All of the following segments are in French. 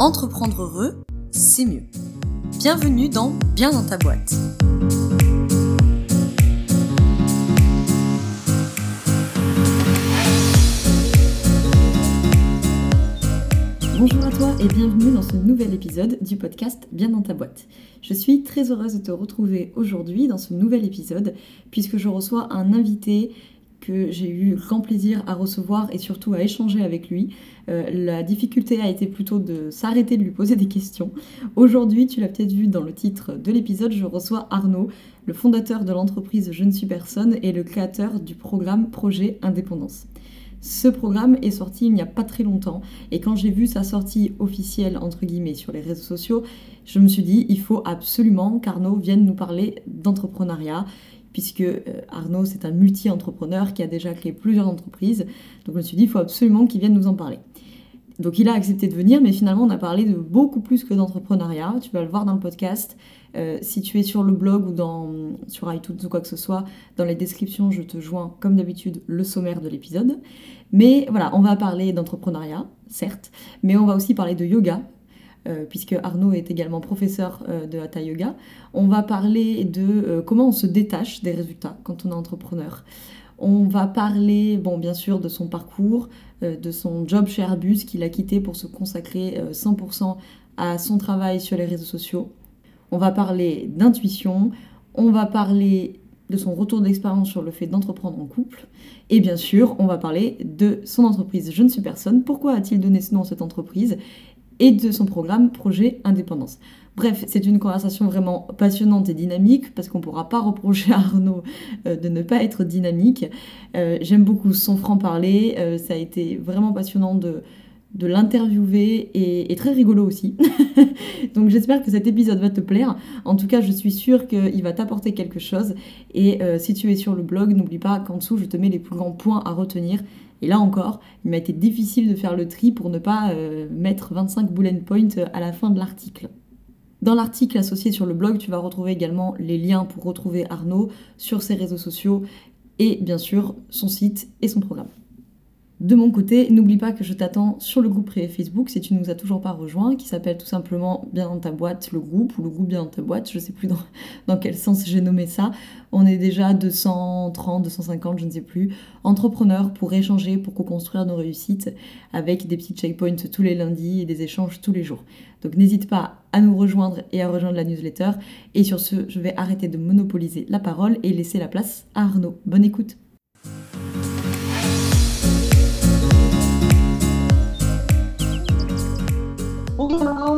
Entreprendre heureux, c'est mieux. Bienvenue dans Bien dans ta boîte. Bonjour à toi et bienvenue dans ce nouvel épisode du podcast Bien dans ta boîte. Je suis très heureuse de te retrouver aujourd'hui dans ce nouvel épisode puisque je reçois un invité que j'ai eu grand plaisir à recevoir et surtout à échanger avec lui. Euh, la difficulté a été plutôt de s'arrêter de lui poser des questions. Aujourd'hui, tu l'as peut-être vu dans le titre de l'épisode, je reçois Arnaud, le fondateur de l'entreprise Je ne suis personne et le créateur du programme Projet Indépendance. Ce programme est sorti il n'y a pas très longtemps et quand j'ai vu sa sortie officielle entre guillemets sur les réseaux sociaux, je me suis dit il faut absolument qu'Arnaud vienne nous parler d'entrepreneuriat puisque euh, Arnaud, c'est un multi-entrepreneur qui a déjà créé plusieurs entreprises. Donc je me suis dit, il faut absolument qu'il vienne nous en parler. Donc il a accepté de venir, mais finalement on a parlé de beaucoup plus que d'entrepreneuriat. Tu vas le voir dans le podcast. Euh, si tu es sur le blog ou sur iTunes ou quoi que ce soit, dans les descriptions, je te joins comme d'habitude le sommaire de l'épisode. Mais voilà, on va parler d'entrepreneuriat, certes, mais on va aussi parler de yoga, euh, puisque Arnaud est également professeur euh, de Hatha Yoga. On va parler de euh, comment on se détache des résultats quand on est entrepreneur. On va parler, bon, bien sûr, de son parcours, de son job chez Airbus qu'il a quitté pour se consacrer 100% à son travail sur les réseaux sociaux. On va parler d'intuition. On va parler de son retour d'expérience sur le fait d'entreprendre en couple. Et bien sûr, on va parler de son entreprise Je ne suis personne. Pourquoi a-t-il donné ce nom à cette entreprise? Et de son programme Projet Indépendance. Bref, c'est une conversation vraiment passionnante et dynamique parce qu'on ne pourra pas reprocher à Arnaud euh, de ne pas être dynamique. Euh, j'aime beaucoup son franc-parler, euh, ça a été vraiment passionnant de, de l'interviewer et, et, très rigolo aussi. Donc j'espère que cet épisode va te plaire. En tout cas, je suis sûre qu'il va t'apporter quelque chose. Et si tu es sur le blog, n'oublie pas qu'en dessous, je te mets les plus grands points à retenir et là encore, il m'a été difficile de faire le tri pour ne pas euh, mettre 25 bullet points à la fin de l'article. Dans l'article associé sur le blog, tu vas retrouver également les liens pour retrouver Arnaud sur ses réseaux sociaux et bien sûr son site et son programme. De mon côté, n'oublie pas que je t'attends sur le groupe privé Facebook si tu ne nous as toujours pas rejoint, qui s'appelle tout simplement Bien dans ta boîte le groupe, ou le groupe Bien dans ta boîte, je ne sais plus dans, dans quel sens j'ai nommé ça. On est déjà 230, 250, je ne sais plus, entrepreneurs pour échanger, pour co-construire nos réussites, avec des petits checkpoints tous les lundis et des échanges tous les jours. Donc n'hésite pas à nous rejoindre et à rejoindre la newsletter. Et sur ce, je vais arrêter de monopoliser la parole et laisser la place à Arnaud. Bonne écoute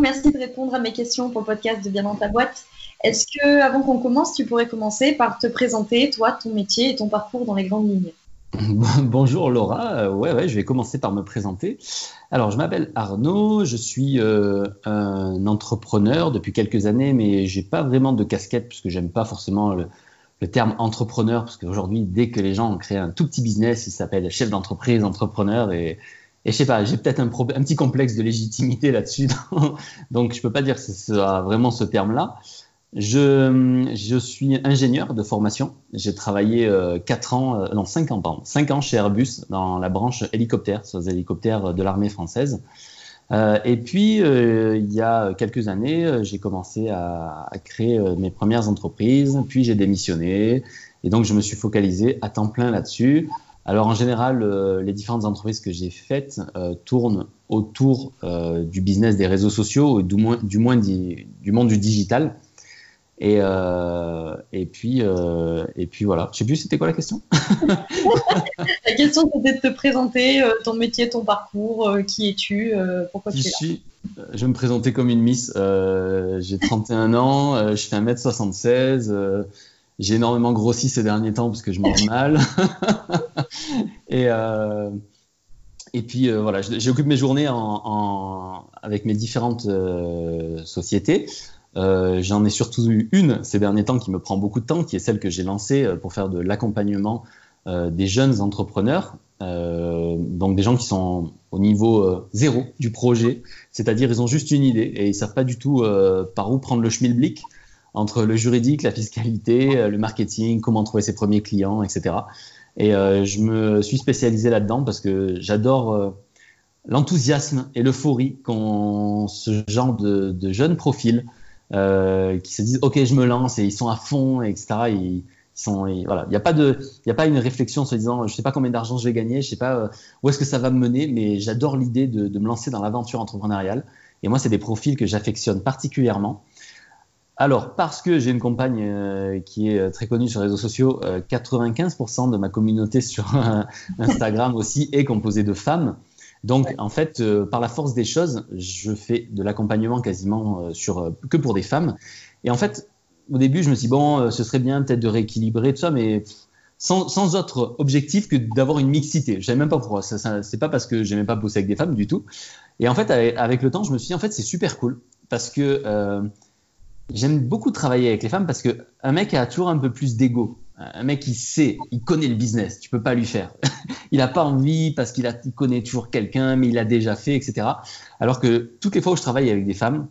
Merci de répondre à mes questions pour le podcast de Bien dans ta boîte. Est-ce que, avant qu'on commence, tu pourrais commencer par te présenter, toi, ton métier et ton parcours dans les grandes lignes? Bonjour Laura, euh, ouais, ouais, je vais commencer par me présenter. Alors, je m'appelle Arnaud, je suis euh, un entrepreneur depuis quelques années, mais j'ai pas vraiment de casquette puisque j'aime pas forcément le, terme entrepreneur, parce qu'aujourd'hui, dès que les gens ont créé un tout petit business, il s'appelle chef d'entreprise, entrepreneur, et et je sais pas, j'ai peut-être un, petit complexe de légitimité là-dessus, donc je peux pas dire que ce soit vraiment ce terme-là. Je, suis ingénieur de formation. J'ai travaillé euh, 4 ans, euh, non 5 ans, pardon, 5 ans chez Airbus dans la branche hélicoptère, sur les hélicoptères de l'armée française. Euh, et puis, euh, il y a quelques années, j'ai commencé à créer mes premières entreprises, puis j'ai démissionné, et donc je me suis focalisé à temps plein là-dessus. Alors en général, euh, les différentes entreprises que j'ai faites euh, tournent autour euh, du business des réseaux sociaux, du moins du, moins du, du monde du digital. Et, et, puis, et puis voilà. Je sais plus, c'était quoi la question? La question c'était de te présenter ton métier, ton parcours, qui es-tu, pourquoi tu es là? Je vais me présenter comme une Miss. j'ai 31 ans, je fais 1m76 j'ai énormément grossi ces derniers temps parce que je mange mal. et, euh, et puis euh, voilà, j'occupe mes journées en, avec mes différentes euh, sociétés. J'en ai surtout eu une ces derniers temps qui me prend beaucoup de temps, qui est celle que j'ai lancée pour faire de l'accompagnement des jeunes entrepreneurs, donc des gens qui sont au niveau zéro du projet, c'est-à-dire ils ont juste une idée et ils savent pas du tout par où prendre le schmilblick entre le juridique, la fiscalité, euh, le marketing, comment trouver ses premiers clients, etc. Et euh, je me suis spécialisé là-dedans parce que j'adore euh, l'enthousiasme et l'euphorie qu'ont ce genre de, jeunes profils euh, qui se disent ok je me lance et ils sont à fond etc sont voilà. Il n'y a pas de il a pas une réflexion en se disant je sais pas combien d'argent je vais gagner je sais pas où est-ce que ça va me mener mais j'adore l'idée de, de, me lancer dans l'aventure entrepreneuriale. Et moi c'est des profils que j'affectionne particulièrement alors, parce que j'ai une compagne euh, qui est très connue sur les réseaux sociaux, 95% de ma communauté sur Instagram aussi est composée de femmes. Donc, en fait, euh, par la force des choses, je fais de l'accompagnement quasiment euh, sur, euh, que pour des femmes. Et en fait, au début, je me suis dit, bon, ce serait bien peut-être de rééquilibrer tout ça, mais sans, sans autre objectif que d'avoir une mixité. Je savais même pas pourquoi. Ce c'est pas parce que j'aimais pas bosser avec des femmes du tout. Et en fait, avec, le temps, je me suis dit, en fait, c'est super cool parce que j'aime beaucoup travailler avec les femmes parce qu'un mec a toujours un peu plus d'ego. Un mec, il sait, il connaît le business, tu peux pas lui faire. il n'a pas envie parce qu'il il connaît toujours quelqu'un, mais il a déjà fait, etc. Alors que toutes les fois où je travaille avec des femmes,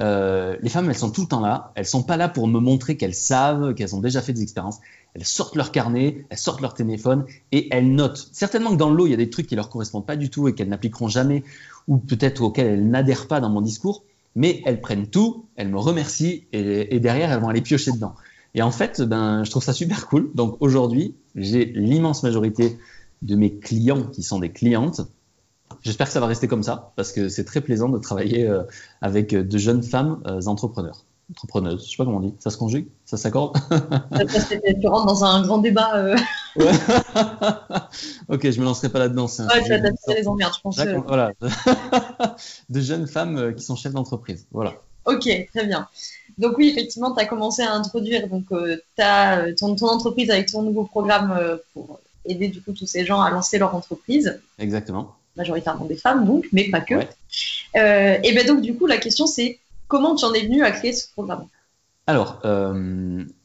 euh, les femmes, elles sont tout le temps là. Elles sont pas là pour me montrer qu'elles savent, qu'elles ont déjà fait des expériences. Elles sortent leur carnet, elles sortent leur téléphone et elles notent. Certainement que dans l'eau, il y a des trucs qui leur correspondent pas du tout et qu'elles n'appliqueront jamais, ou peut-être auxquels elles n'adhèrent pas dans mon discours. Mais elles prennent tout, elles me remercient et, derrière, elles vont aller piocher dedans. Et en fait, ben, je trouve ça super cool. Donc aujourd'hui, j'ai l'immense majorité de mes clients qui sont des clientes. J'espère que ça va rester comme ça parce que c'est très plaisant de travailler euh, avec de jeunes femmes euh, entrepreneurs. Entrepreneuses, je sais pas comment on dit. Ça se conjugue Ça s'accorde Tu rentres dans un grand débat. Euh. Ouais. ok, je me lancerai pas là-dedans. Ouais, tu vas t'attirer les emmerdes, je pense. Voilà. de jeunes femmes qui sont chefs d'entreprise. Voilà. Ok, très bien. Donc oui, effectivement, tu as commencé à introduire donc, euh, ta, ton, ton, entreprise avec ton nouveau programme euh, pour aider du coup tous ces gens à lancer leur entreprise. Exactement. Majoritairement des femmes, donc, mais pas que. Euh, et bien donc du coup, la question c'est comment tu en es venu à créer ce programme? Alors,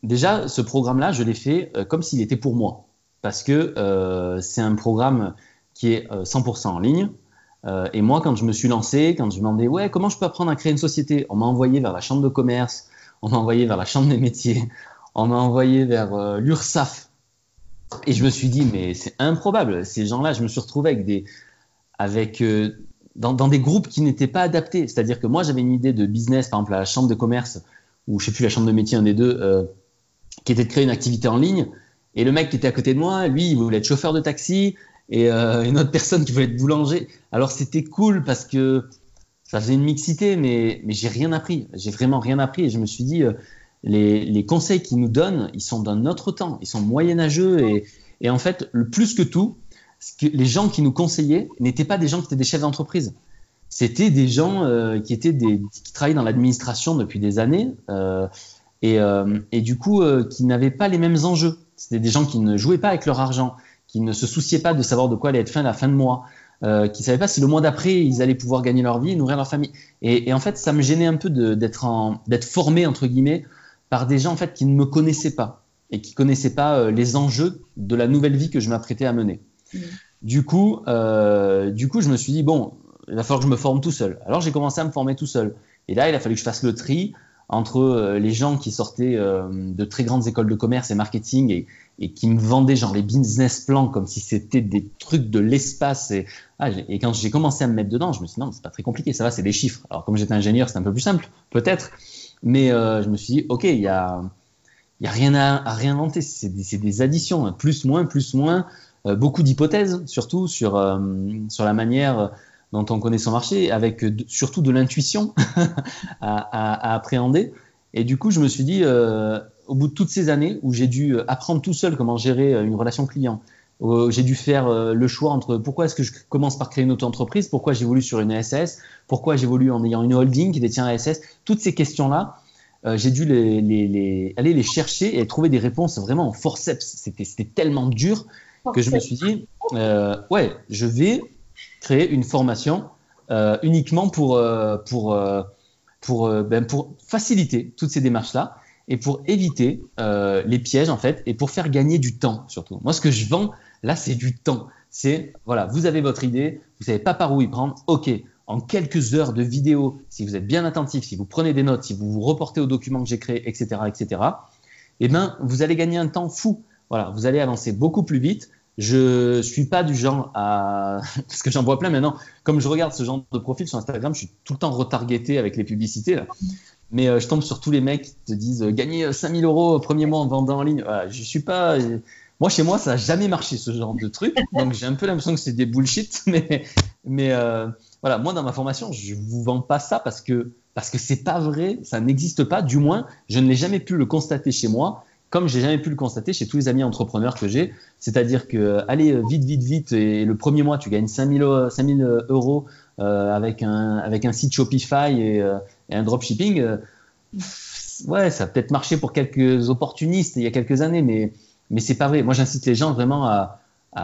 déjà, ce programme-là, je l'ai fait comme s'il était pour moi. Parce que c'est un programme qui est 100% en ligne. Euh, et moi, quand je me suis lancé, quand je me demandais, ouais, comment je peux apprendre à créer une société? On m'a envoyé vers la chambre de commerce, on m'a envoyé vers la chambre des métiers, on m'a envoyé vers euh, l'URSSAF. Et je me suis dit, mais c'est improbable. Ces gens-là, je me suis retrouvé avec des, avec, euh, dans, des groupes qui n'étaient pas adaptés. C'est-à-dire que moi, j'avais une idée de business, par exemple, à la chambre de commerce, ou je sais plus, la chambre de métier, un des deux, euh, qui était de créer une activité en ligne. Et le mec qui était à côté de moi, lui, il voulait être chauffeur de taxi et euh, une autre personne qui voulait être boulanger. Alors c'était cool parce que ça faisait une mixité, mais, mais j'ai rien appris. J'ai vraiment rien appris et je me suis dit, euh, les, les, conseils qu'ils nous donnent, ils sont d'un autre temps, ils sont moyenâgeux et, et en fait, le plus que tout, les gens qui nous conseillaient n'étaient pas des gens qui étaient des chefs d'entreprise. C'était des gens euh, qui étaient des, qui travaillaient dans l'administration depuis des années euh, et, euh, et, du coup qui n'avaient pas les mêmes enjeux. C'était des gens qui ne jouaient pas avec leur argent, qui ne se souciaient pas de savoir de quoi allait être fin la fin de mois, qui ne savaient pas si le mois d'après ils allaient pouvoir gagner leur vie et nourrir leur famille. Et, en fait, ça me gênait un peu d'être d'être formé entre guillemets par des gens en fait qui ne me connaissaient pas et qui connaissaient pas les enjeux de la nouvelle vie que je m'apprêtais à mener. Mmh. Du coup, euh, du coup, je me suis dit bon, il va falloir que je me forme tout seul. Alors j'ai commencé à me former tout seul. Et là, il a fallu que je fasse le tri entre euh, les gens qui sortaient euh, de très grandes écoles de commerce et marketing et, qui me vendaient genre les business plans comme si c'était des trucs de l'espace. Et, ah, quand j'ai commencé à me mettre dedans, je me suis dit non, c'est pas très compliqué, ça va, c'est des chiffres. Alors comme j'étais ingénieur, c'est un peu plus simple, peut-être. Mais je me suis dit, ok, il y a, y a rien à, à réinventer, c'est des, additions, hein. plus, moins, plus, moins, beaucoup d'hypothèses, surtout sur, euh, sur la manière dont on connaît son marché, avec surtout de l'intuition à, appréhender. Et du coup, je me suis dit, euh, au bout de toutes ces années où j'ai dû euh, apprendre tout seul comment gérer euh, une relation client, j'ai dû faire euh, le choix entre pourquoi est-ce que je commence par créer une auto-entreprise, pourquoi j'évolue sur une SS, pourquoi j'évolue en ayant une holding qui détient un SS, toutes ces questions-là, euh, j'ai dû aller les chercher et trouver des réponses vraiment en forceps. C'était tellement dur que je me suis dit, euh, ouais, je vais créer une formation euh, uniquement pour, euh, pour, pour, ben, pour faciliter toutes ces démarches-là et pour éviter les pièges en fait et pour faire gagner du temps surtout. Moi, ce que je vends là, c'est du temps. C'est voilà, vous avez votre idée, vous savez pas par où y prendre. Ok, en quelques heures de vidéo, si vous êtes bien attentif, si vous prenez des notes, si vous vous reportez aux documents que j'ai créés, etc., etc., eh ben, vous allez gagner un temps fou. Voilà, vous allez avancer beaucoup plus vite Je suis pas du genre à. Parce que j'en vois plein maintenant. Comme je regarde ce genre de profil sur Instagram, je suis tout le temps retargeté avec les publicités. Là. Mais euh, je tombe sur tous les mecs qui te disent euh, gagner 5000 euros au premier mois en vendant en ligne. Voilà, je suis pas. Moi, chez moi, ça n'a jamais marché ce genre de truc. Donc, j'ai un peu l'impression que c'est des bullshit. Mais, euh, voilà, moi, dans ma formation, je vous vends pas ça parce que parce que pas vrai, ça n'existe pas. Du moins, je ne l'ai jamais pu le constater chez moi, comme j'ai jamais pu le constater chez tous les amis entrepreneurs que j'ai. C'est-à-dire que allez vite, vite, vite, et le premier mois, tu gagnes 5000 5000 euros euh, avec un avec un site Shopify et, euh, un dropshipping. Euh, ouais, ça a peut-être marché pour quelques opportunistes il y a quelques années, mais mais c'est pas vrai. Moi, j'incite les gens vraiment à,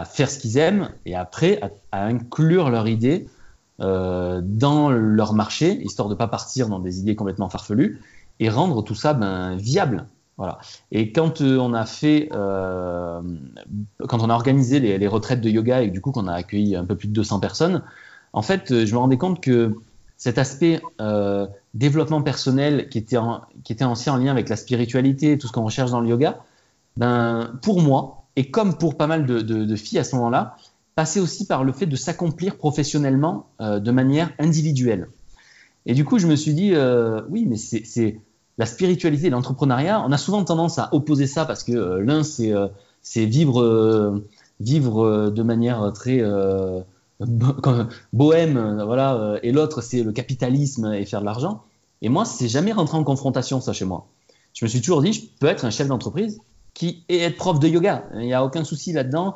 faire ce qu'ils aiment et après à, inclure leur idée euh, dans leur marché, histoire de pas partir dans des idées complètement farfelues et rendre tout ça ben, viable. Et quand euh, on a fait, euh, quand on a organisé les, retraites de yoga et du coup qu'on a accueilli un peu plus de 200 personnes, en fait, euh, je me rendais compte que cet aspect développement personnel qui était, en, qui était aussi en lien avec la spiritualité, tout ce qu'on recherche dans le yoga, ben, pour moi, et comme pour pas mal de, filles à ce moment-là, passait aussi par le fait de s'accomplir professionnellement de manière individuelle. Et du coup, je me suis dit, oui, mais c'est la spiritualité et l'entrepreneuriat. On a souvent tendance à opposer ça parce que euh, l'un, c'est c'est vivre, vivre de manière très bohème, voilà, et l'autre, c'est le capitalisme et faire de l'argent. Et moi, c'est jamais rentré en confrontation, ça, chez moi. Je me suis toujours dit, je peux être un chef d'entreprise qui et être prof de yoga. Il n'y a aucun souci là-dedans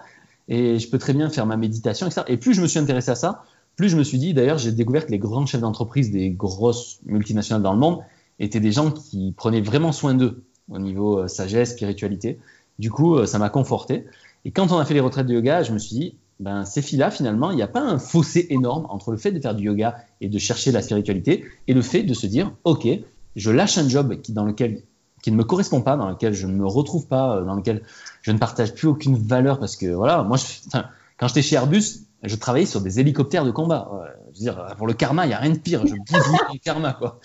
et je peux très bien faire ma méditation, etc. Et plus je me suis intéressé à ça, plus je me suis dit, d'ailleurs, j'ai découvert que les grands chefs d'entreprise des grosses multinationales dans le monde étaient des gens qui prenaient vraiment soin d'eux au niveau euh, sagesse, spiritualité. Du coup, euh, ça m'a conforté. Et quand on a fait les retraites de yoga, je me suis dit, ben, ces filles-là, finalement, il n'y a pas un fossé énorme entre le fait de faire du yoga et de chercher la spiritualité et le fait de se dire, OK, je lâche un job qui, dans lequel qui ne me correspond pas, dans lequel je ne me retrouve pas, dans lequel je ne partage plus aucune valeur parce que voilà, moi, quand j'étais chez Airbus, je travaillais sur des hélicoptères de combat. Je veux dire, pour le karma, il n'y a rien de pire. Je bousille le karma, quoi.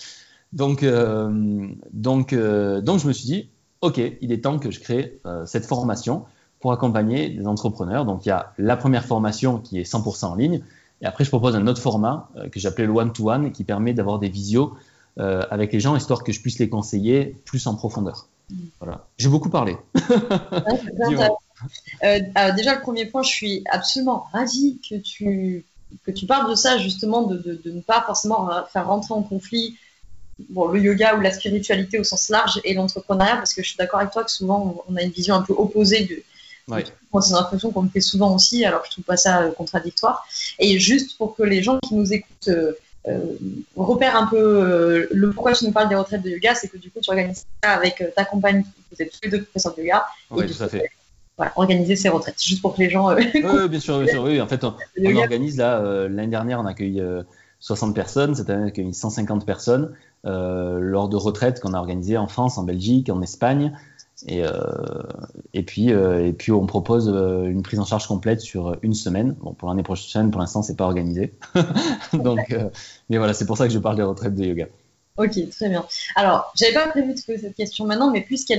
Donc, euh, donc, euh, donc, je me suis dit, ok, il est temps que je crée euh, cette formation pour accompagner des entrepreneurs. Donc, il y a la première formation qui est 100% en ligne, et après, je propose un autre format que j'appelais le one-to-one, qui permet d'avoir des visios avec les gens, histoire que je puisse les conseiller plus en profondeur. Voilà. J'ai beaucoup parlé. déjà, le premier point, je suis absolument ravie que tu, que tu parles de ça, justement, de, de, de ne pas forcément faire rentrer en conflit bon, le yoga ou la spiritualité au sens large et l'entrepreneuriat, parce que je suis d'accord avec toi que souvent, on a une vision un peu opposée de. Ouais. Moi, c'est une réflexion qu'on me fait souvent aussi, alors je trouve pas ça euh, contradictoire. Et juste pour que les gens qui nous écoutent euh, euh, repère un peu euh, le pourquoi tu nous parles des retraites de yoga, c'est que du coup tu organises ça avec euh, ta compagne, vous êtes tous les deux professeurs de yoga. Oui, tout à fait. Voilà, organiser ces retraites, juste pour que les gens. oui, oui, bien sûr, bien sûr. Oui, en fait, on, on organise là, l'année dernière, on a accueilli euh, 60 personnes, cette année, on a accueilli 150 personnes lors de retraites qu'on a organisées en France, en Belgique, en Espagne. Et, euh, et, puis, euh, et puis, on propose euh, une prise en charge complète sur une semaine. Bon, pour l'année prochaine, pour l'instant, c'est pas organisé. Donc, euh, mais voilà, c'est pour ça que je parle des retraites de yoga. Ok, très bien. Alors, j'avais pas prévu de poser cette question maintenant, mais puisque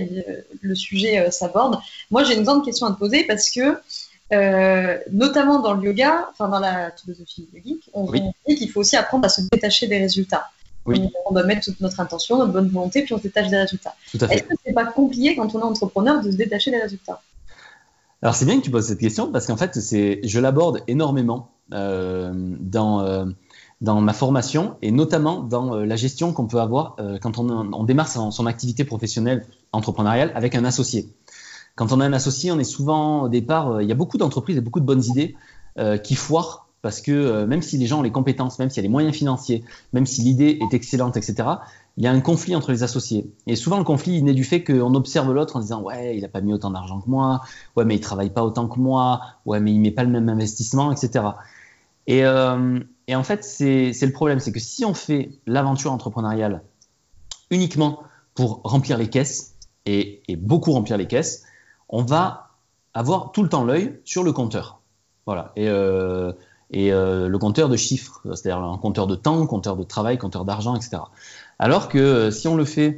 le sujet euh, s'aborde, moi j'ai une grande question à te poser parce que, euh, notamment dans le yoga, enfin dans la philosophie yogique, on, Oui. on dit qu'il faut aussi apprendre à se détacher des résultats. Oui. Donc, on doit mettre toute notre intention, notre bonne volonté, puis on se détache des résultats. Est-ce que c'est pas compliqué quand on est entrepreneur de se détacher des résultats? Alors, c'est bien que tu poses cette question parce qu'en fait, c'est, je l'aborde énormément euh, dans, euh, dans ma formation et notamment dans euh, la gestion qu'on peut avoir quand on, on démarre son, son activité professionnelle entrepreneuriale avec un associé. Quand on a un associé, on est souvent au départ, il y a beaucoup d'entreprises et beaucoup de bonnes idées qui foirent parce que euh, même si les gens ont les compétences, même s'il y a les moyens financiers, même si l'idée est excellente, etc., il y a un conflit entre les associés. Et souvent, le conflit naît du fait qu'on observe l'autre en disant Ouais, il n'a pas mis autant d'argent que moi, ouais, mais il travaille pas autant que moi, ouais, mais il met pas le même investissement, etc. Et, euh, et en fait, c'est le problème c'est que si on fait l'aventure entrepreneuriale uniquement pour remplir les caisses, et, et beaucoup remplir les caisses, on va avoir tout le temps l'œil sur le compteur. Voilà. Et, euh, et euh, le compteur de chiffres, c'est-à-dire un compteur de temps, compteur de travail, compteur d'argent, etc. Alors que euh, si on le fait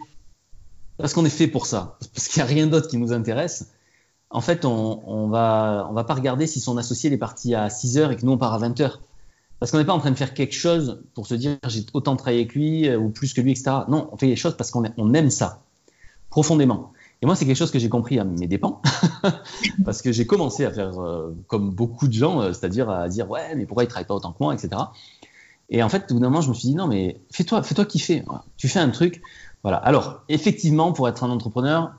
parce qu'on est fait pour ça, parce qu'il n'y a rien d'autre qui nous intéresse, en fait, on, on va, on va pas regarder si son associé est parti à 6 heures et que nous on part à 20 heures. Parce qu'on n'est pas en train de faire quelque chose pour se dire j'ai autant travaillé avec lui euh, ou plus que lui, etc. Non, on fait les choses parce qu'on on aime ça profondément. Et moi, c'est quelque chose que j'ai compris à mes dépens, parce que j'ai commencé à faire euh, comme beaucoup de gens, euh, c'est-à-dire à dire ouais, mais pourquoi il travaille pas autant que moi, etc. Et en fait, au bout d'un moment, je me suis dit non, mais fais-toi, fais-toi kiffer. Tu fais un truc, voilà. Alors, effectivement, pour être un entrepreneur,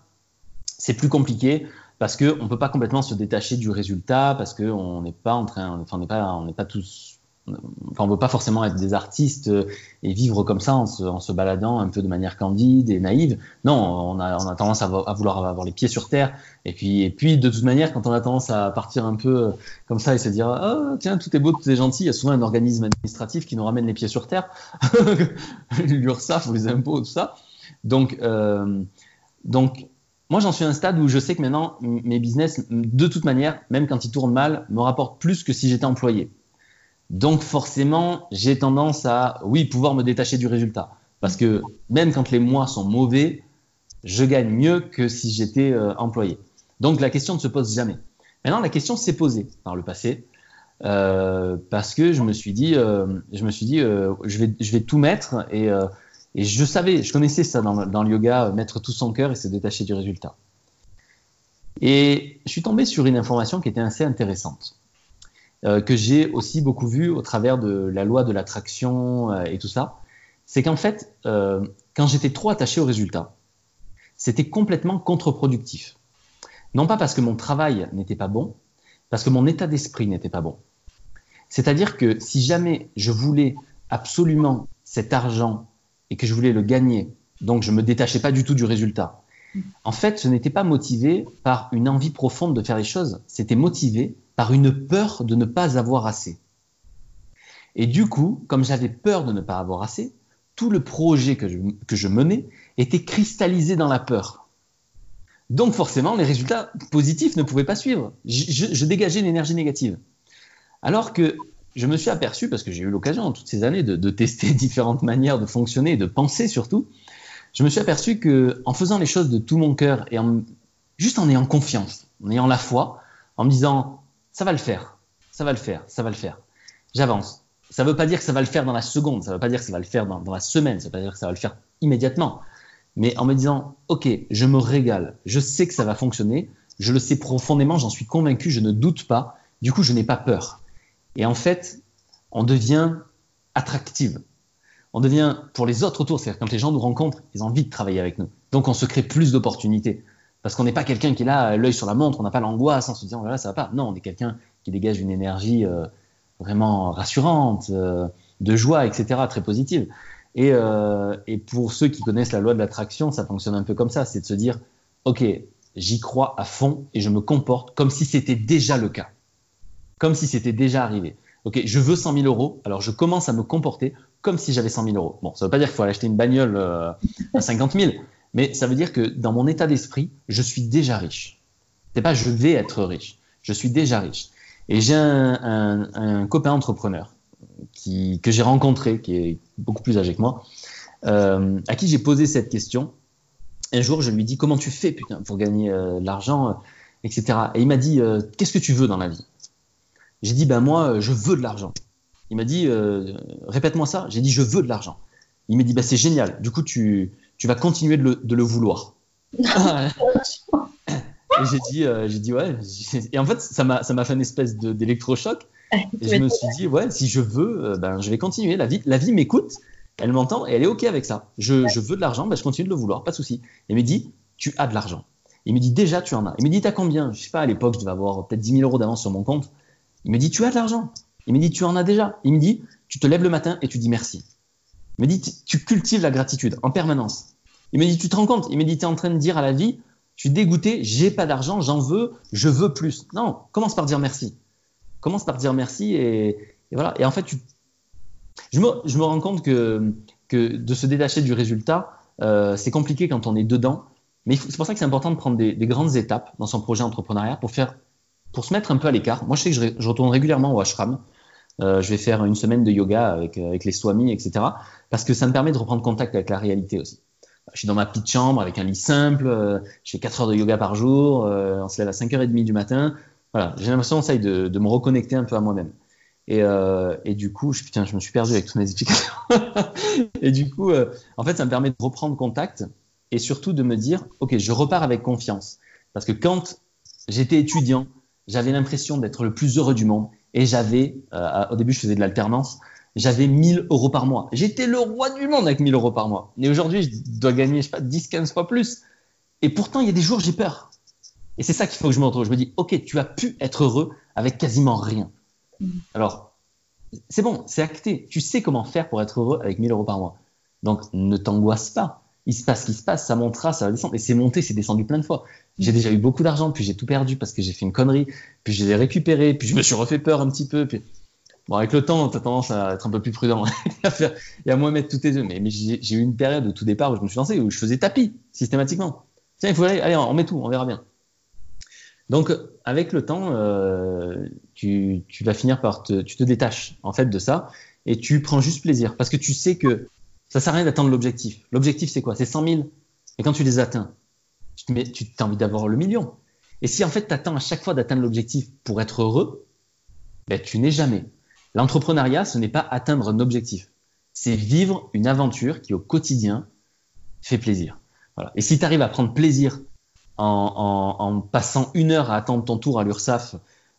c'est plus compliqué parce qu'on ne peut pas complètement se détacher du résultat, parce qu'on n'est pas en train, enfin, on n'est pas, on n'est pas tous Enfin, on ne veut pas forcément être des artistes euh, et vivre comme ça en se, baladant un peu de manière candide et naïve. Non, on a, tendance à, vouloir avoir les pieds sur terre. Et puis, et puis, de toute manière, quand on a tendance à partir un peu euh, comme ça et se dire oh, tiens, tout est beau, tout est gentil, il y a souvent un organisme administratif qui nous ramène les pieds sur terre, l'URSSAF ou les impôts, tout ça. Donc, euh, donc moi, j'en suis à un stade où je sais que maintenant, mes business, de toute manière, même quand ils tournent mal, me rapportent plus que si j'étais employé. Donc forcément, j'ai tendance à, oui, pouvoir me détacher du résultat. Parce que même quand les mois sont mauvais, je gagne mieux que si j'étais euh, employé. Donc la question ne se pose jamais. Maintenant, la question s'est posée par le passé. Euh, parce que je me suis dit, euh, je me suis dit, je vais, je vais tout mettre et, je savais, je connaissais ça dans, le yoga, mettre tout son cœur et se détacher du résultat. Et je suis tombé sur une information qui était assez intéressante. Euh, que j'ai aussi beaucoup vu au travers de la loi de l'attraction euh, et tout ça, c'est qu'en fait, euh, quand j'étais trop attaché au résultat, c'était complètement contre-productif. Non pas parce que mon travail n'était pas bon, parce que mon état d'esprit n'était pas bon. C'est-à-dire que si jamais je voulais absolument cet argent et que je voulais le gagner, donc je me détachais pas du tout du résultat. En fait, ce n'était pas motivé par une envie profonde de faire les choses, c'était motivé par une peur de ne pas avoir assez. Et du coup, comme j'avais peur de ne pas avoir assez, tout le projet que je, menais était cristallisé dans la peur. Donc forcément, les résultats positifs ne pouvaient pas suivre. Je, dégageais une énergie négative. Alors que je me suis aperçu, parce que j'ai eu l'occasion toutes ces années de, tester différentes manières de fonctionner et de penser surtout, je me suis aperçu que en faisant les choses de tout mon cœur et en, juste en ayant confiance, en ayant la foi, en me disant ça va le faire, ça va le faire, ça va le faire. J'avance. Ça ne veut pas dire que ça va le faire dans la seconde, ça ne veut pas dire que ça va le faire dans, la semaine, ça ne veut pas dire que ça va le faire immédiatement. Mais en me disant, OK, je me régale, je sais que ça va fonctionner, je le sais profondément, j'en suis convaincu, je ne doute pas, du coup, je n'ai pas peur. Et en fait, on devient attractive. On devient pour les autres autour, c'est-à-dire quand les gens nous rencontrent, ils ont envie de travailler avec nous. Donc on se crée plus d'opportunités. Parce qu'on n'est pas quelqu'un qui est là, l'œil sur la montre, on n'a pas l'angoisse en se disant, voilà, ça va pas. Non, on est quelqu'un qui dégage une énergie euh, vraiment rassurante, euh, de joie, etc., très positive. Et, euh, et, pour ceux qui connaissent la loi de l'attraction, ça fonctionne un peu comme ça, c'est de se dire, OK, j'y crois à fond et je me comporte comme si c'était déjà le cas, comme si c'était déjà arrivé. OK, je veux 100 000 euros, alors je commence à me comporter comme si j'avais 100 000 euros. Bon, ça ne veut pas dire qu'il faut aller acheter une bagnole à 50 000, mais ça veut dire que dans mon état d'esprit, je suis déjà riche. C'est pas je vais être riche, je suis déjà riche. Et j'ai un, copain entrepreneur qui, que j'ai rencontré, qui est beaucoup plus âgé que moi, euh, à qui j'ai posé cette question. Un jour, je lui dis comment tu fais putain pour gagner euh, de l'argent, euh, etc. Et il m'a dit qu'est-ce que tu veux dans la vie? J'ai dit ben moi je veux de l'argent. Il m'a dit répète-moi ça. J'ai dit je veux de l'argent. Il m'a dit bah c'est génial. Du coup tu tu vas continuer de le, vouloir. et j'ai dit, euh, j'ai dit ouais. Et en fait, ça m'a, ça m'a fait une espèce d'électrochoc. Et je me suis dit, ouais, si je veux, euh, ben, je vais continuer. La vie, la vie m'écoute, elle m'entend et elle est OK avec ça. Je, je veux de l'argent, ben, je continue de le vouloir, pas de souci. Et me dit, tu as de l'argent. Il me dit, déjà, tu en as. Il me dit, t'as combien? Je sais pas, à l'époque, je devais avoir peut-être 10 000 euros d'avance sur mon compte. Il me dit, tu as de l'argent. Il me dit, tu en as déjà. Il me dit, tu te lèves le matin et tu dis merci. Il me dit, tu cultives la gratitude en permanence. Il me dit, tu te rends compte? Il me dit, tu es en train de dire à la vie, je suis dégoûté, j'ai pas d'argent, j'en veux, je veux plus. Non, commence par dire merci. Commence par dire merci et, voilà. Et en fait, je, me, rends compte que, de se détacher du résultat, euh, c'est compliqué quand on est dedans. Mais c'est pour ça que c'est important de prendre des, grandes étapes dans son projet entrepreneurial pour, faire, pour se mettre un peu à l'écart. Moi, je sais que je, retourne régulièrement au ashram. Euh, je vais faire une semaine de yoga avec, avec les swamis, etc. Parce que ça me permet de reprendre contact avec la réalité aussi. Je suis dans ma petite chambre avec un lit simple, euh, je fais 4 heures de yoga par jour, euh, on se lève à 5h30 du matin. Voilà, j'ai l'impression de, de, de me reconnecter un peu à moi-même. Et, euh, du coup, je, me suis perdu avec toutes mes explications. et du coup, en fait, ça me permet de reprendre contact et surtout de me dire, OK, je repars avec confiance. Parce que quand j'étais étudiant, j'avais l'impression d'être le plus heureux du monde et j'avais, au début, je faisais de l'alternance, j'avais 1000 euros par mois. J'étais le roi du monde avec 1000 euros par mois. Mais aujourd'hui, je dois gagner, je sais pas, 10, 15 fois plus. Et pourtant, il y a des jours, j'ai peur. Et c'est ça qu'il faut que je me retrouve. Je me dis, OK, tu as pu être heureux avec quasiment rien. Mm. Alors, c'est bon, c'est acté. Tu sais comment faire pour être heureux avec 1000 euros par mois. Donc, ne t'angoisse pas. Il se passe ce qui se passe, ça montera, ça va descendre. Et c'est monté, c'est descendu plein de fois. J'ai déjà eu beaucoup d'argent, puis j'ai tout perdu parce que j'ai fait une connerie, puis je l'ai récupéré, puis je me suis refait peur un petit peu. Puis... Bon, avec le temps, tu as tendance à être un peu plus prudent et à moins mettre tous tes œufs. Mais, j'ai eu une période au tout départ où je me suis lancé, où je faisais tapis systématiquement. Tiens, il faut aller, allez, on met tout, on verra bien. Donc, avec le temps, euh, tu, vas finir par te, tu détaches en fait de ça et tu prends juste plaisir parce que tu sais que ça sert à rien d'attendre l'objectif. L'objectif, c'est quoi? C'est 100 000. Et quand tu les atteins, tu, tu as envie d'avoir le million. Et si en fait tu attends à chaque fois d'atteindre l'objectif pour être heureux, ben, tu n'es jamais. L'entrepreneuriat, ce n'est pas atteindre un objectif. C'est vivre une aventure qui au quotidien fait plaisir. Voilà. Et si tu arrives à prendre plaisir en, passant une heure à attendre ton tour à l'URSSAF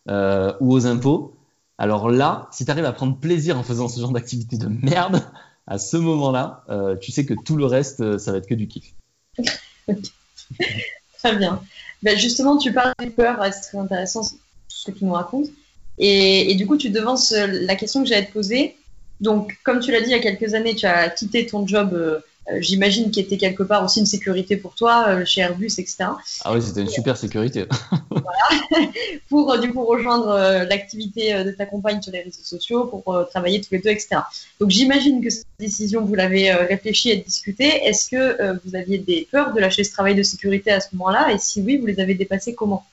euh, ou aux impôts, alors là, si tu arrives à prendre plaisir en faisant ce genre d'activité de merde, à ce moment-là, euh, tu sais que tout le reste, euh, ça va être que du kiff. très bien. Ben justement, tu parles des peurs, c'est très intéressant ce que tu nous racontes. Et, et, du coup, tu devances la question que j'allais te poser. Donc, comme tu l'as dit il y a quelques années, tu as quitté ton job euh, j'imagine qu'il était quelque part aussi une sécurité pour toi euh, chez Airbus, etc. Ah oui, c'était une super sécurité. voilà. pour euh, du coup rejoindre l'activité de ta compagne sur les réseaux sociaux, pour travailler tous les deux, etc. Donc j'imagine que cette décision, vous l'avez réfléchie et discutée. Est-ce que vous aviez des peurs de lâcher ce travail de sécurité à ce moment-là? Et si oui, vous les avez dépassées comment?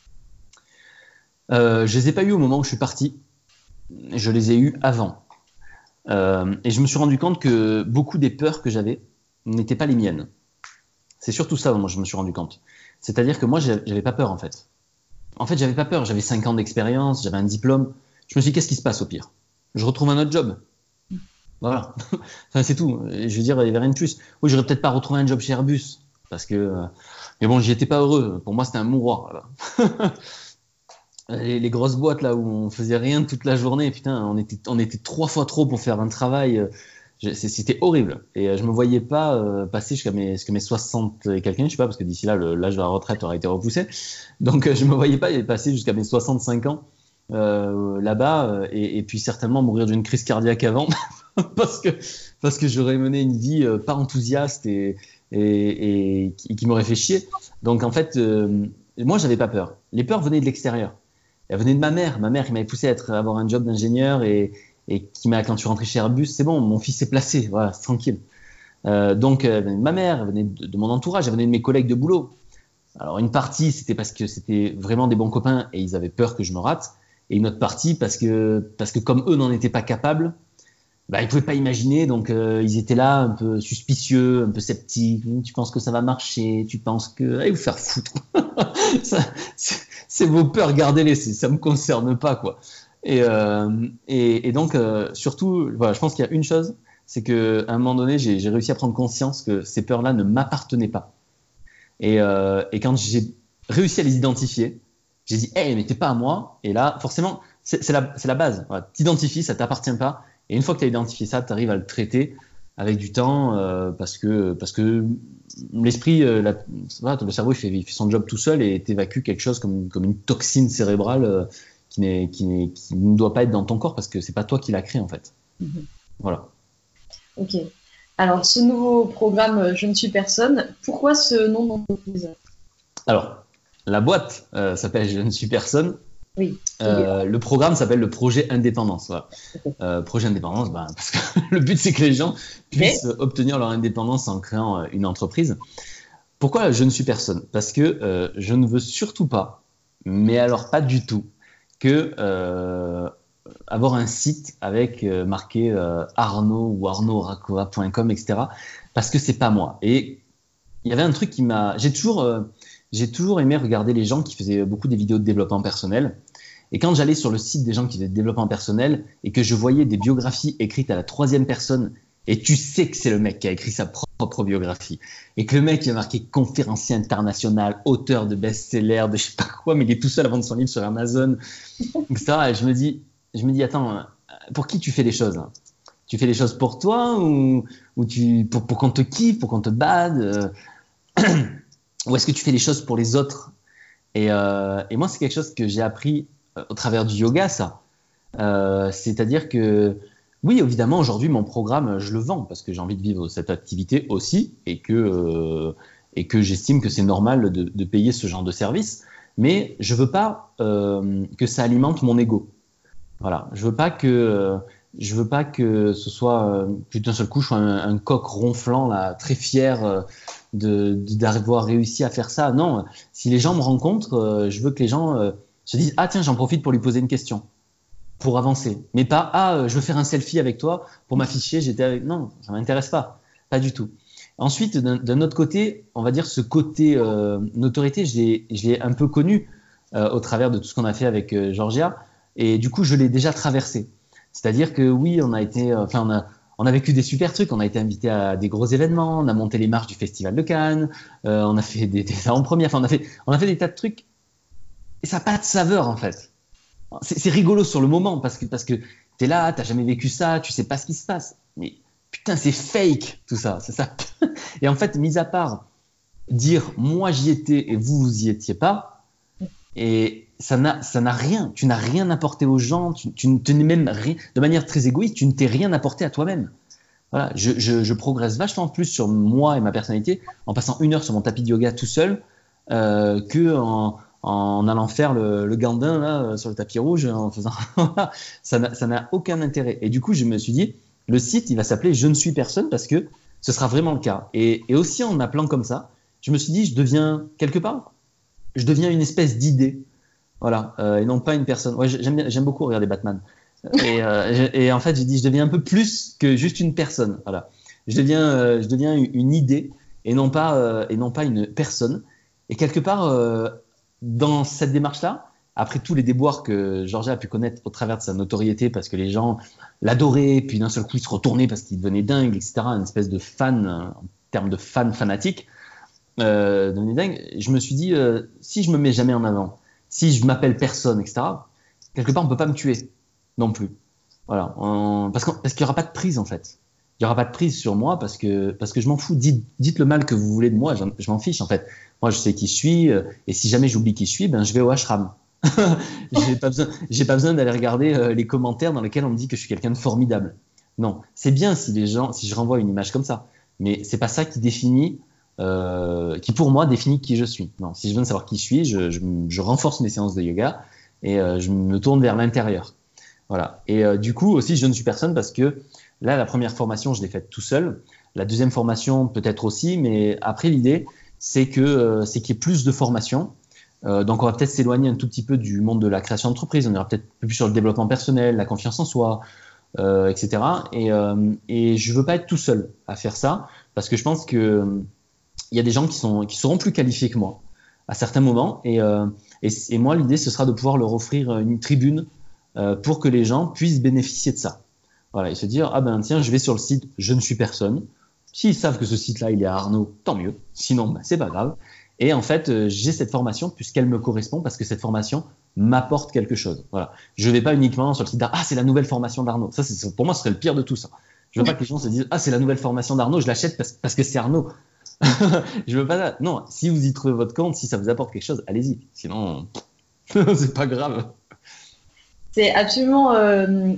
Euh, Je les ai pas eues au moment où je suis parti. Je les ai eues avant. et je me suis rendu compte que beaucoup des peurs que j'avais, n'étaient pas les miennes. C'est surtout ça, moi, je me suis rendu compte. C'est-à-dire que moi, j'avais pas peur, en fait. En fait, j'avais pas peur. J'avais 5 ans d'expérience, j'avais un diplôme. Je me suis dit, qu'est-ce qui se passe au pire? Je retrouve un autre job. Voilà. enfin, c'est tout. Je veux dire, il n'y avait rien de plus. Oui, j'aurais peut-être pas retrouvé un job chez Airbus. Parce que. Euh, mais bon, j'y étais pas heureux. Pour moi, c'était un mouroir. les, grosses boîtes là où on faisait rien toute la journée, putain, on était, trois fois trop pour faire un travail. Euh, c'était horrible. Et euh, je me voyais pas euh, passer jusqu'à mes, jusqu mes 60 et quelqu'un, je sais pas, parce que d'ici là, l'âge de la retraite aurait été repoussé. Donc, euh, je me voyais pas passer jusqu'à mes 65 ans euh, là-bas et, puis certainement mourir d'une crise cardiaque avant, parce que, parce que j'aurais mené une vie pas enthousiaste et, et qui, m'aurait fait chier. Donc, en fait, moi, j'avais pas peur. Les peurs venaient de l'extérieur. Elles venaient de ma mère. Ma mère qui m'avait poussé à, être, avoir un job d'ingénieur et, qui m'a quand tu rentré chez Airbus, c'est bon, mon fils est placé, voilà, c'est tranquille. Euh, donc, euh, venait de ma mère, venait de, mon entourage, elle venait de mes collègues de boulot. Alors, une partie, c'était parce que c'était vraiment des bons copains et ils avaient peur que je me rate. Et une autre partie, parce que comme eux n'en étaient pas capables, bah, ils pouvaient pas imaginer, donc euh, ils étaient là un peu suspicieux, un peu sceptiques. Tu penses que ça va marcher? Tu penses que allez vous faire foutre C'est vos peurs, gardez-les. Ça me concerne pas, quoi. Et, euh, et, et, donc, euh, surtout, voilà, je pense qu'il y a une chose, c'est qu'à un moment donné, j'ai réussi à prendre conscience que ces peurs-là ne m'appartenaient pas. Et, et, quand j'ai réussi à les identifier, j'ai dit, hey, mais t'es pas à moi. Et là, forcément, c'est la, la, base. Voilà, T'identifies, ça t'appartient pas. Et une fois que tu as identifié ça, tu arrives à le traiter avec du temps euh, parce que, parce que l'esprit, euh, le cerveau, il fait, il fait, son job tout seul et t'évacues quelque chose comme, comme une toxine cérébrale euh, qui, qui, ne doit pas être dans ton corps parce que c'est pas toi qui l'as créé en fait. Mhm. Voilà. Ok. Alors, ce nouveau programme Je ne suis personne, pourquoi ce nom d'entreprise? Alors, la boîte s'appelle Je ne suis personne. Oui. Euh, le programme s'appelle le projet indépendance. projet indépendance, ben, parce que le but c'est que les gens puissent obtenir leur indépendance en créant une entreprise. Pourquoi je ne suis personne? Parce que je ne veux surtout pas, mais alors pas du tout, que euh, avoir un site avec euh, marqué euh, Arnaud ou arnaudracova.com, etc. Parce que c'est pas moi. Et il y avait un truc qui m'a. J'ai toujours, euh, j'ai toujours aimé regarder les gens qui faisaient beaucoup des vidéos de développement personnel. Et quand j'allais sur le site des gens qui faisaient du développement personnel et que je voyais des biographies écrites à la troisième personne, et tu sais que c'est le mec qui a écrit sa propre biographie, et que le mec il a marqué conférencier international, auteur de best-seller, de je sais pas quoi, mais il est tout seul à vendre son livre sur Amazon, ça, je me dis, je me dis, attends, pour qui tu fais les choses? Tu fais les choses pour toi ou, pour qu'on te kiffe, pour qu'on te bade euh, Ou est-ce que tu fais les choses pour les autres? Et, euh, et, moi, c'est quelque chose que j'ai appris euh, au travers du yoga, ça. Euh, C'est-à-dire que, oui, évidemment, aujourd'hui, mon programme, je le vends parce que j'ai envie de vivre cette activité aussi et que, que j'estime que c'est normal de, de, payer ce genre de service. Mais je veux pas que ça alimente mon ego. Voilà, je veux pas que je veux pas que ce soit que d'un seul coup je sois un, coq ronflant là, très fier euh, d'avoir réussi à faire ça. Non, si les gens me rencontrent, euh, je veux que les gens euh, se disent ah tiens j'en profite pour lui poser une question pour avancer. Mais pas ah euh, je veux faire un selfie avec toi pour m'afficher j'étais avec non ça m'intéresse pas. Pas du tout. Ensuite d'un autre côté on va dire ce côté euh, notoriété je l'ai un peu connu euh, au travers de tout ce qu'on a fait avec euh, Georgia. Et du coup je l'ai déjà traversé c'est à dire que oui on a été enfin on a on a vécu des super trucs. On a été invité à des gros événements. On a monté les marches du Festival de Cannes. Euh, on a fait des, des en première. Enfin, on a fait, on a fait des tas de trucs. Et ça n'a pas de saveur en fait. C'est rigolo sur le moment parce que parce que t'es là, t'as jamais vécu ça, tu sais pas ce qui se passe. Mais putain, c'est fake tout ça, c'est ça. Et en fait, mis à part dire moi j'y étais et vous vous y étiez pas, et ça n'a rien. Tu n'as rien apporté aux gens. Tu, ne tenais même de manière très égoïste. Tu ne t'es rien apporté à toi-même. Voilà, je, progresse vachement plus sur moi et ma personnalité en passant une heure sur mon tapis de yoga tout seul euh, allant faire le, le gandin là, sur le tapis rouge, en faisant ça n'a aucun intérêt. Et du coup, je me suis dit, le site, il va s'appeler Je ne suis personne parce que ce sera vraiment le cas. Et, et aussi en m'appelant comme ça, je me suis dit, je deviens quelque part, je deviens une espèce d'idée, voilà, euh, et non pas une personne. Ouais, j'aime beaucoup regarder Batman. Et, euh, et en fait, j'ai dit, je deviens un peu plus que juste une personne. Voilà, je deviens, euh, je deviens une idée et non pas, et non pas une personne. Et quelque part, dans cette démarche-là, après tous les déboires que Georgia a pu connaître au travers de sa notoriété, parce que les gens l'adoraient, puis d'un seul coup il se retournait parce qu'il devenait dingue, etc., une espèce de fan, en termes de fan fanatique, devenait dingue, je me suis dit, si je me mets jamais en avant, si je m'appelle personne, etc., quelque part on peut pas me tuer non plus. Voilà, parce qu'il n'y aura pas de prise en fait. Il n'y aura pas de prise sur moi parce que, parce que je m'en fous. Dites, dites le mal que vous voulez de moi, je m'en fiche en fait. Moi, je sais qui je suis, euh, et si jamais j'oublie qui je suis, ben, je vais au ashram. j'ai pas besoin, pas besoin d'aller regarder euh, les commentaires dans lesquels on me dit que je suis quelqu'un de formidable. Non, c'est bien si les gens, si je renvoie une image comme ça, mais c'est pas ça qui définit, euh, qui pour moi définit qui je suis. Non, si je veux savoir qui je suis, je, renforce mes séances de yoga et euh, je me tourne vers l'intérieur. Voilà. Et euh, du coup aussi, je ne suis personne parce que là, la première formation, je l'ai faite tout seul. La deuxième formation, peut-être aussi, mais après l'idée, c'est que c'est qu'il y ait plus de formation. Euh, donc on va peut-être s'éloigner un tout petit peu du monde de la création d'entreprise. On ira peut-être plus sur le développement personnel, la confiance en soi, etc. Et, et je veux pas être tout seul à faire ça parce que je pense que il y a des gens qui seront plus qualifiés que moi à certains moments. Et, euh, moi l'idée ce sera de pouvoir leur offrir une tribune euh, pour que les gens puissent bénéficier de ça. Voilà et se dire ah ben tiens je vais sur le site je ne suis personne S'ils savent que ce site-là, il est à Arnaud, tant mieux. Sinon, bah, c'est pas grave. Et en fait, euh, j'ai cette formation puisqu'elle me correspond parce que cette formation m'apporte quelque chose. Voilà. Je vais pas uniquement sur le site. Ah, c'est la nouvelle formation d'Arnaud. Ça, pour moi, ce serait le pire de tout ça. Je veux pas que les gens se disent Ah, c'est la nouvelle formation d'Arnaud, je l'achète parce que c'est Arnaud. je veux pas ça. Non, si vous y trouvez votre compte, si ça vous apporte quelque chose, allez-y. Sinon, c'est pas grave. C'est absolument. Euh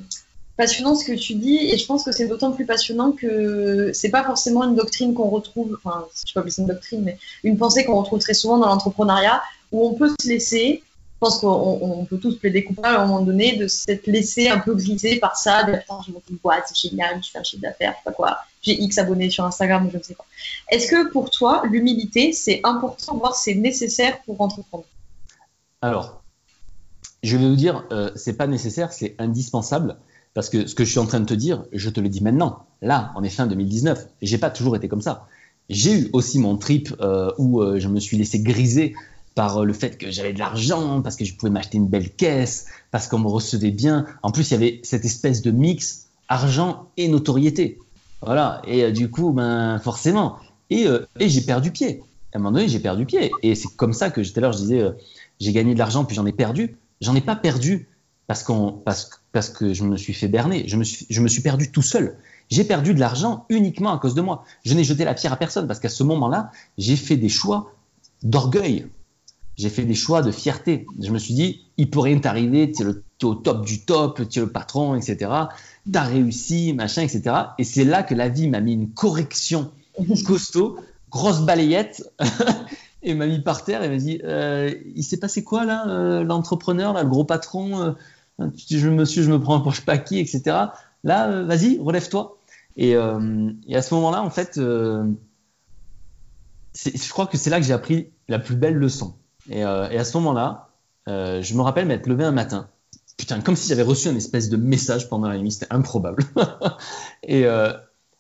passionnant ce que tu dis et je pense que c'est d'autant plus passionnant que c'est pas forcément une doctrine qu'on retrouve, enfin, je sais pas si c'est une doctrine, mais une pensée qu'on retrouve très souvent dans l'entrepreneuriat où on peut se laisser, pense qu'on peut tous plaider coupable à un moment donné de s'être laissé un peu griser par ça, de attends, je monte une boîte, c'est génial, je fais un chiffre d'affaires, je sais pas quoi, j'ai X abonnés sur Instagram, je ne sais pas. Est-ce que pour toi, l'humilité, c'est important, voire c'est nécessaire pour entreprendre? Alors, je vais vous dire, euh, c'est pas nécessaire, c'est indispensable. Parce que ce que je suis en train de te dire, je te le dis maintenant. Là, on est fin 2019. J'ai pas toujours été comme ça. j'ai eu aussi mon trip où je me suis laissé griser par le fait que j'avais de l'argent, parce que je pouvais m'acheter une belle caisse, parce qu'on me recevait bien. En plus, il y avait cette espèce de mix argent et notoriété. Voilà. Et du coup, ben, forcément. Et, et j'ai perdu pied. À un moment donné, j'ai perdu pied. Et c'est comme ça que tout à l'heure, je disais, j'ai gagné de l'argent, puis j'en ai perdu. J'en ai pas perdu parce, parce, parce que je me suis fait berner. Je me suis, je me suis perdu tout seul. J'ai perdu de l'argent uniquement à cause de moi. Je n'ai jeté la pierre à personne parce qu'à ce moment-là, j'ai fait des choix d'orgueil. J'ai fait des choix de fierté. Je me suis dit, il peut rien t'arriver, tu es, au top du top, tu es le patron, etc. Tu as réussi, machin, etc. Et c'est là que la vie m'a mis une correction costaud, grosse balayette. et m'a mis par terre et m'a dit euh, Il s'est passé quoi là, euh, l'entrepreneur, le gros patron euh, je, Monsieur, je me prends pour je pas qui, etc. Là, vas-y, relève-toi. Et, à ce moment-là, en fait, je crois que c'est là que j'ai appris la plus belle leçon. Et, à ce moment-là, je me rappelle m'être levé un matin. Putain, comme si j'avais reçu un espèce de message pendant la nuit, c'était improbable. et,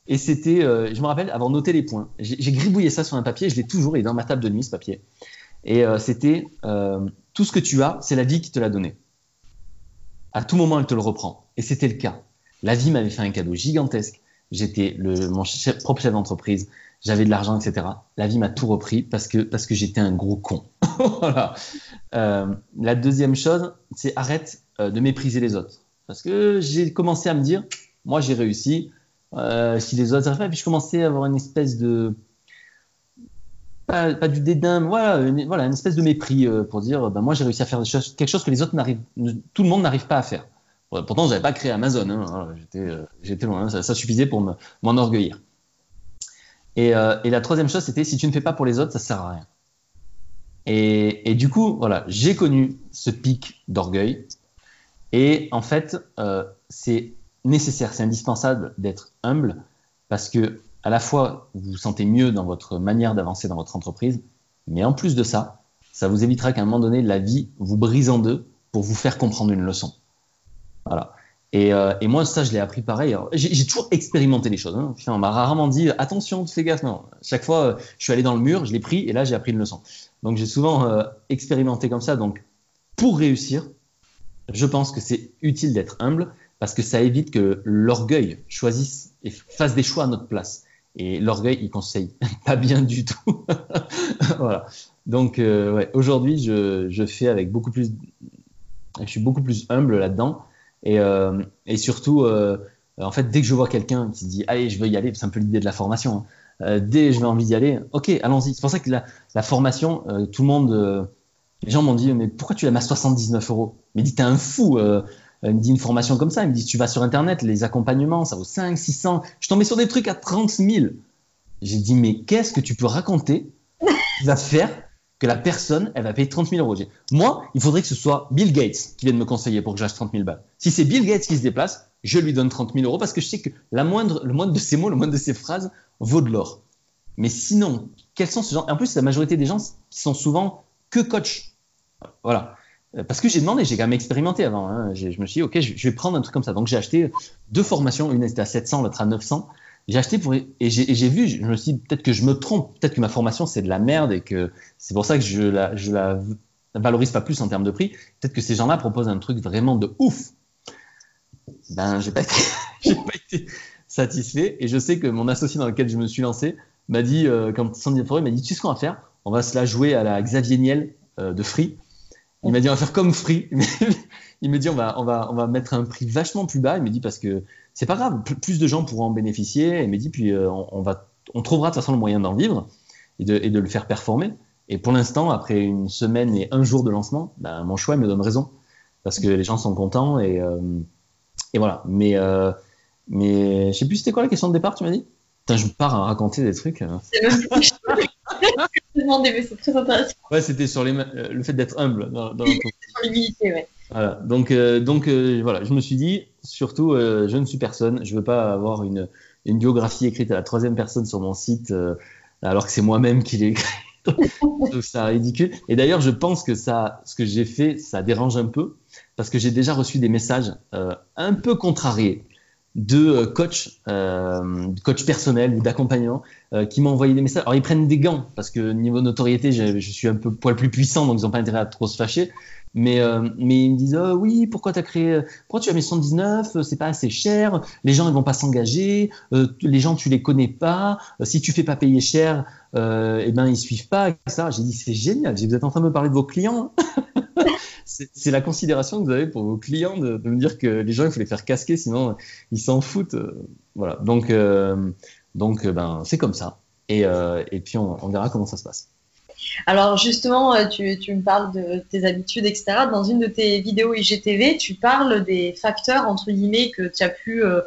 et c'était, euh, je me rappelle, avoir noté les points. J'ai gribouillé ça sur un papier, je l'ai toujours, il est dans ma table de nuit ce papier. Et euh, c'était euh, tout ce que tu as, c'est la vie qui te l'a donné. À tout moment, elle te le reprend. Et c'était le cas. La vie m'avait fait un cadeau gigantesque. J'étais mon propre chef d'entreprise, j'avais de l'argent, etc. La vie m'a tout repris parce que, parce que j'étais un gros con. voilà. la deuxième chose, c'est arrête de mépriser les autres. Parce que j'ai commencé à me dire, moi j'ai réussi, euh, si les autres n'arrivent pas. Puis je commençais à avoir une espèce de. Pas, du dédain, mais voilà, une, voilà, une espèce de mépris euh, pour dire ben, moi j'ai réussi à faire quelque chose que les autres. Tout le monde n'arrive pas à faire. Pourtant, je n'avais pas créé Amazon, hein, euh, j'étais loin, ça, ça, suffisait pour m'enorgueillir. Et, et, la troisième chose, c'était si tu ne fais pas pour les autres, ça sert à rien. Et, du coup, voilà, j'ai connu ce pic d'orgueil. Et en fait, c'est nécessaire, c'est indispensable d'être humble parce que à la fois vous vous sentez mieux dans votre manière d'avancer dans votre entreprise, mais en plus de ça, ça vous évitera qu'à un moment donné, la vie vous brise en deux pour vous faire comprendre une leçon. Voilà. Et, euh, et moi, ça, je l'ai appris pareil. J'ai toujours expérimenté les choses. Hein. on m'a rarement dit attention, fais gaffe. Non, chaque fois, euh, je suis allé dans le mur, je l'ai pris et là, j'ai appris une leçon. Donc, j'ai souvent euh, expérimenté comme ça. Donc, pour réussir, je pense que c'est utile d'être humble parce que ça évite que l'orgueil choisisse et fasse des choix à notre place. Et l'orgueil, il conseille pas bien du tout. voilà. Donc, euh, aujourd'hui, je, je, fais avec beaucoup plus. Je suis beaucoup plus humble là-dedans. Et, euh, et surtout, euh, en fait, dès que je vois quelqu'un qui dit Allez, je veux y aller, c'est un peu l'idée de la formation. Hein. dès que j'ai envie d'y aller, ok, allons-y. C'est pour ça que la, formation, tout le monde. les gens m'ont dit Mais pourquoi tu la mets à 79 euros? Mais dis, t'es un fou il me dit une formation comme ça, il me dit tu vas sur internet, les accompagnements, ça vaut 5, 600. Je tombais sur des trucs à 30 000. J'ai dit mais qu'est-ce que tu peux raconter qui va faire que la personne, elle va payer 30 000 euros Moi, il faudrait que ce soit Bill Gates qui vienne me conseiller pour que j'achète 30 000 balles. Si c'est Bill Gates qui se déplace, je lui donne 30 000 euros parce que je sais que la moindre, le moindre de ces mots, le moindre de ces phrases vaut de l'or. Mais sinon, quels sont ces gens En plus, la majorité des gens qui sont souvent que coach. Voilà. Euh, parce que j'ai demandé, j'ai quand même expérimenté avant. Hein. Je me suis dit, OK, je vais prendre un truc comme ça. Donc j'ai acheté deux formations, une était à 700, l'autre à 900. J'ai acheté pour et j'ai vu, je me suis dit peut-être que je me trompe, peut-être que ma formation c'est de la merde et que c'est pour ça que je la, je la valorise pas plus en termes de prix. Peut-être que ces gens-là proposent un truc vraiment de ouf. Ben j'ai pas été, pas été satisfait et je sais que mon associé dans lequel je me suis lancé m'a dit euh, quand Sandy Forêt m'a dit tu sais ce qu'on va faire? On va se la jouer à la Xavier Niel euh, de Free il m'a dit on va faire comme Free. il me dit on va, on, va, on va mettre un prix vachement plus bas. Il me dit parce que c'est pas grave, plus de gens pourront en bénéficier. Il me dit puis euh, on, va, on trouvera de toute façon le moyen d'en vivre et de, et de, le faire performer. Et pour l'instant, après une semaine et un jour de lancement, ben, mon choix me donne raison parce que les gens sont contents et, euh, et voilà. Mais, euh, mais je sais plus c'était quoi la question de départ, tu m'as dit? Putain, je pars à raconter des trucs. C'est même c'est très intéressant. Ouais, c'était sur les, euh, le fait d'être humble. Dans, dans sur l'humilité, ouais. Voilà. Donc, euh, donc euh, voilà, je me suis dit, surtout, je ne suis personne. Je veux pas avoir une, biographie écrite à la troisième personne sur mon site, alors que c'est moi-même qui l'ai écrit. je trouve ça ridicule. Et d'ailleurs, je pense que ça, ce que j'ai fait, ça dérange un peu, parce que j'ai déjà reçu des messages un peu contrariés de coachs, euh, coach personnels ou d'accompagnants qui m'ont envoyé des messages. Alors ils prennent des gants parce que niveau notoriété, je, je suis un peu poil plus puissant, donc ils n'ont pas intérêt à trop se fâcher. Mais, euh, mais ils me disent oh, oui, pourquoi as créé, pourquoi tu as mis 119 C'est pas assez cher. Les gens ils vont pas s'engager. Euh, les gens tu les connais pas. Euh, si tu fais pas payer cher, euh, eh ben ils suivent pas. J'ai dit c'est génial. Vous êtes en train de me parler de vos clients. c'est la considération que vous avez pour vos clients de, me dire que les gens il faut les faire casquer, sinon ils s'en foutent. Voilà. Donc donc ben c'est comme ça. Et, puis on verra comment ça se passe. Alors justement, euh, tu, me parles de tes habitudes, etc. Dans une de tes vidéos IGTV, tu parles des facteurs, entre guillemets, que tu as pu, euh,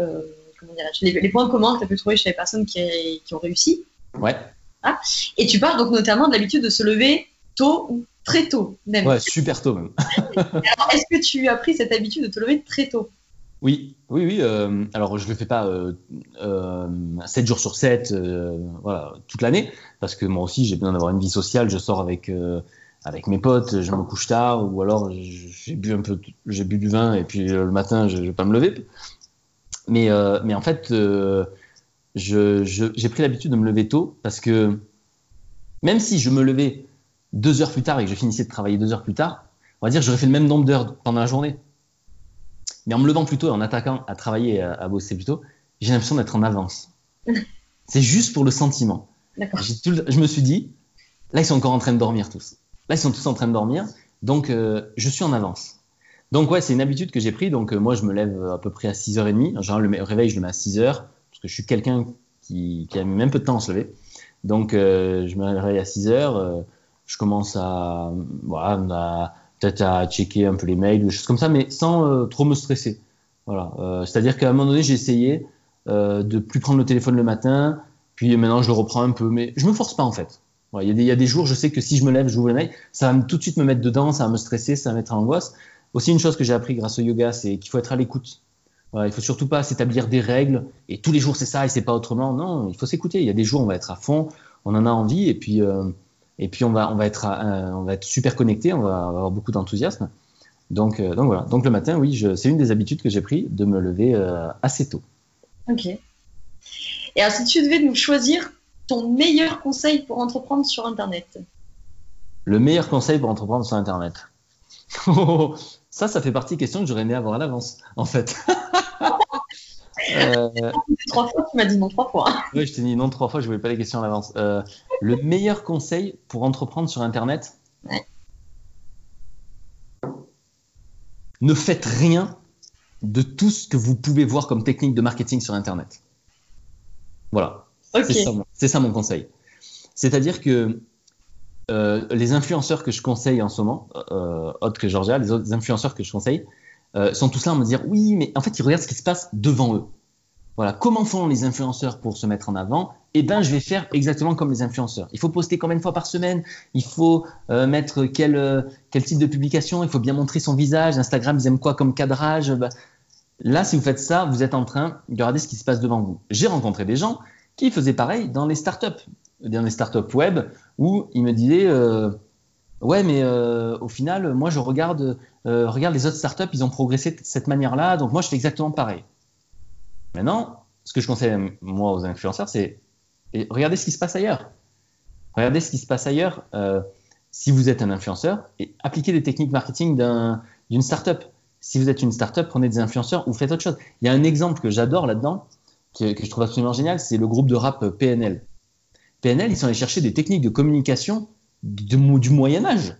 euh, comment les, les, points communs que tu as pu trouver chez les personnes qui, ont réussi. Ouais. Ah. Et tu parles donc notamment de l'habitude de se lever tôt ou très tôt même. Ouais, super tôt même. est-ce que tu as pris cette habitude de te lever très tôt? Oui, oui, oui. Euh, alors, je ne le fais pas euh, euh, 7 jours sur 7, euh, voilà, toute l'année, parce que moi aussi, j'ai besoin d'avoir une vie sociale. Je sors avec, euh, avec mes potes, je me couche tard, ou alors j'ai bu un peu, j'ai bu du vin, et puis le matin, je ne vais pas me lever. Mais, mais en fait, j'ai je, pris l'habitude de me lever tôt, parce que même si je me levais deux heures plus tard et que je finissais de travailler deux heures plus tard, on va dire que j'aurais fait le même nombre d'heures pendant la journée. Mais en me levant plus tôt et en attaquant à travailler à, bosser plus tôt, j'ai l'impression d'être en avance. c'est juste pour le sentiment. je me suis dit, là, ils sont encore en train de dormir tous. Là, ils sont tous en train de dormir. Donc, euh, je suis en avance. Donc, ouais, c'est une habitude que j'ai pris. Donc, euh, moi, je me lève à peu près à 6h30. En général, le réveil, je le mets à 6h. Parce que je suis quelqu'un qui, qui, a même peu de temps à se lever. Donc, euh, je me réveille à 6h. je commence à, voilà, à peut-être à checker un peu les mails des choses comme ça, mais sans euh, trop me stresser. Voilà. Euh, C'est-à-dire qu'à un moment donné, j'ai essayé euh, de plus prendre le téléphone le matin, puis maintenant je le reprends un peu, mais je me force pas en fait. Il y, y, a des jours, je sais que si je me lève, j'ouvre les mails, ça va tout de suite me mettre dedans, ça va me stresser, ça va me mettre en angoisse. Aussi, une chose que j'ai appris grâce au yoga, c'est qu'il faut être à l'écoute. Voilà, il faut surtout pas s'établir des règles et tous les jours c'est ça et c'est pas autrement. Non, il faut s'écouter. Il y a des jours on va être à fond, on en a envie et puis et puis on va, on va, être, euh, on va être super connecté, on va avoir beaucoup d'enthousiasme. Donc, euh, donc voilà. Donc le matin, oui, c'est une des habitudes que j'ai pris de me lever euh, assez tôt. Ok. Et alors, si tu devais nous choisir ton meilleur conseil pour entreprendre sur Internet? Le meilleur conseil pour entreprendre sur Internet Ça, ça fait partie des questions que j'aurais aimé avoir à l'avance, en fait. Euh... Trois fois, tu m'as dit non trois fois. Oui, je t'ai dit non trois fois, je voulais pas les questions à l'avance. Euh, le meilleur conseil pour entreprendre sur Internet ouais. Ne faites rien de tout ce que vous pouvez voir comme technique de marketing sur Internet. Voilà. Okay. C'est ça, mon conseil. C'est-à-dire que euh, les influenceurs que je conseille en ce moment, autres que Georgia, les autres influenceurs que je conseille, euh, sont tous là à me dire oui, mais en fait, ils regardent ce qui se passe devant eux. Voilà, comment font les influenceurs pour se mettre en avant Eh ben, je vais faire exactement comme les influenceurs. Il faut poster combien de fois par semaine? Il faut euh, mettre quel, euh, quel type de publication? Il faut bien montrer son visage. Instagram, ils aiment quoi comme cadrage? Bah, Là, si vous faites ça, vous êtes en train de regarder ce qui se passe devant vous. J'ai rencontré des gens qui faisaient pareil dans les startups, dans les startups web, où ils me disaient euh, Ouais, mais au final, moi, je regarde, regarde les autres startups, ils ont progressé de cette manière-là, donc moi, je fais exactement pareil. Maintenant, ce que je conseille moi aux influenceurs, c'est regardez ce qui se passe ailleurs. Regardez ce qui se passe ailleurs euh, si vous êtes un influenceur et appliquez des techniques marketing d'une startup. Si vous êtes une startup, prenez des influenceurs ou faites autre chose. Il y a un exemple que j'adore là-dedans, que, que, je trouve absolument génial, c'est le groupe de rap PNL. PNL, ils sont allés chercher des techniques de communication du, du Moyen Âge.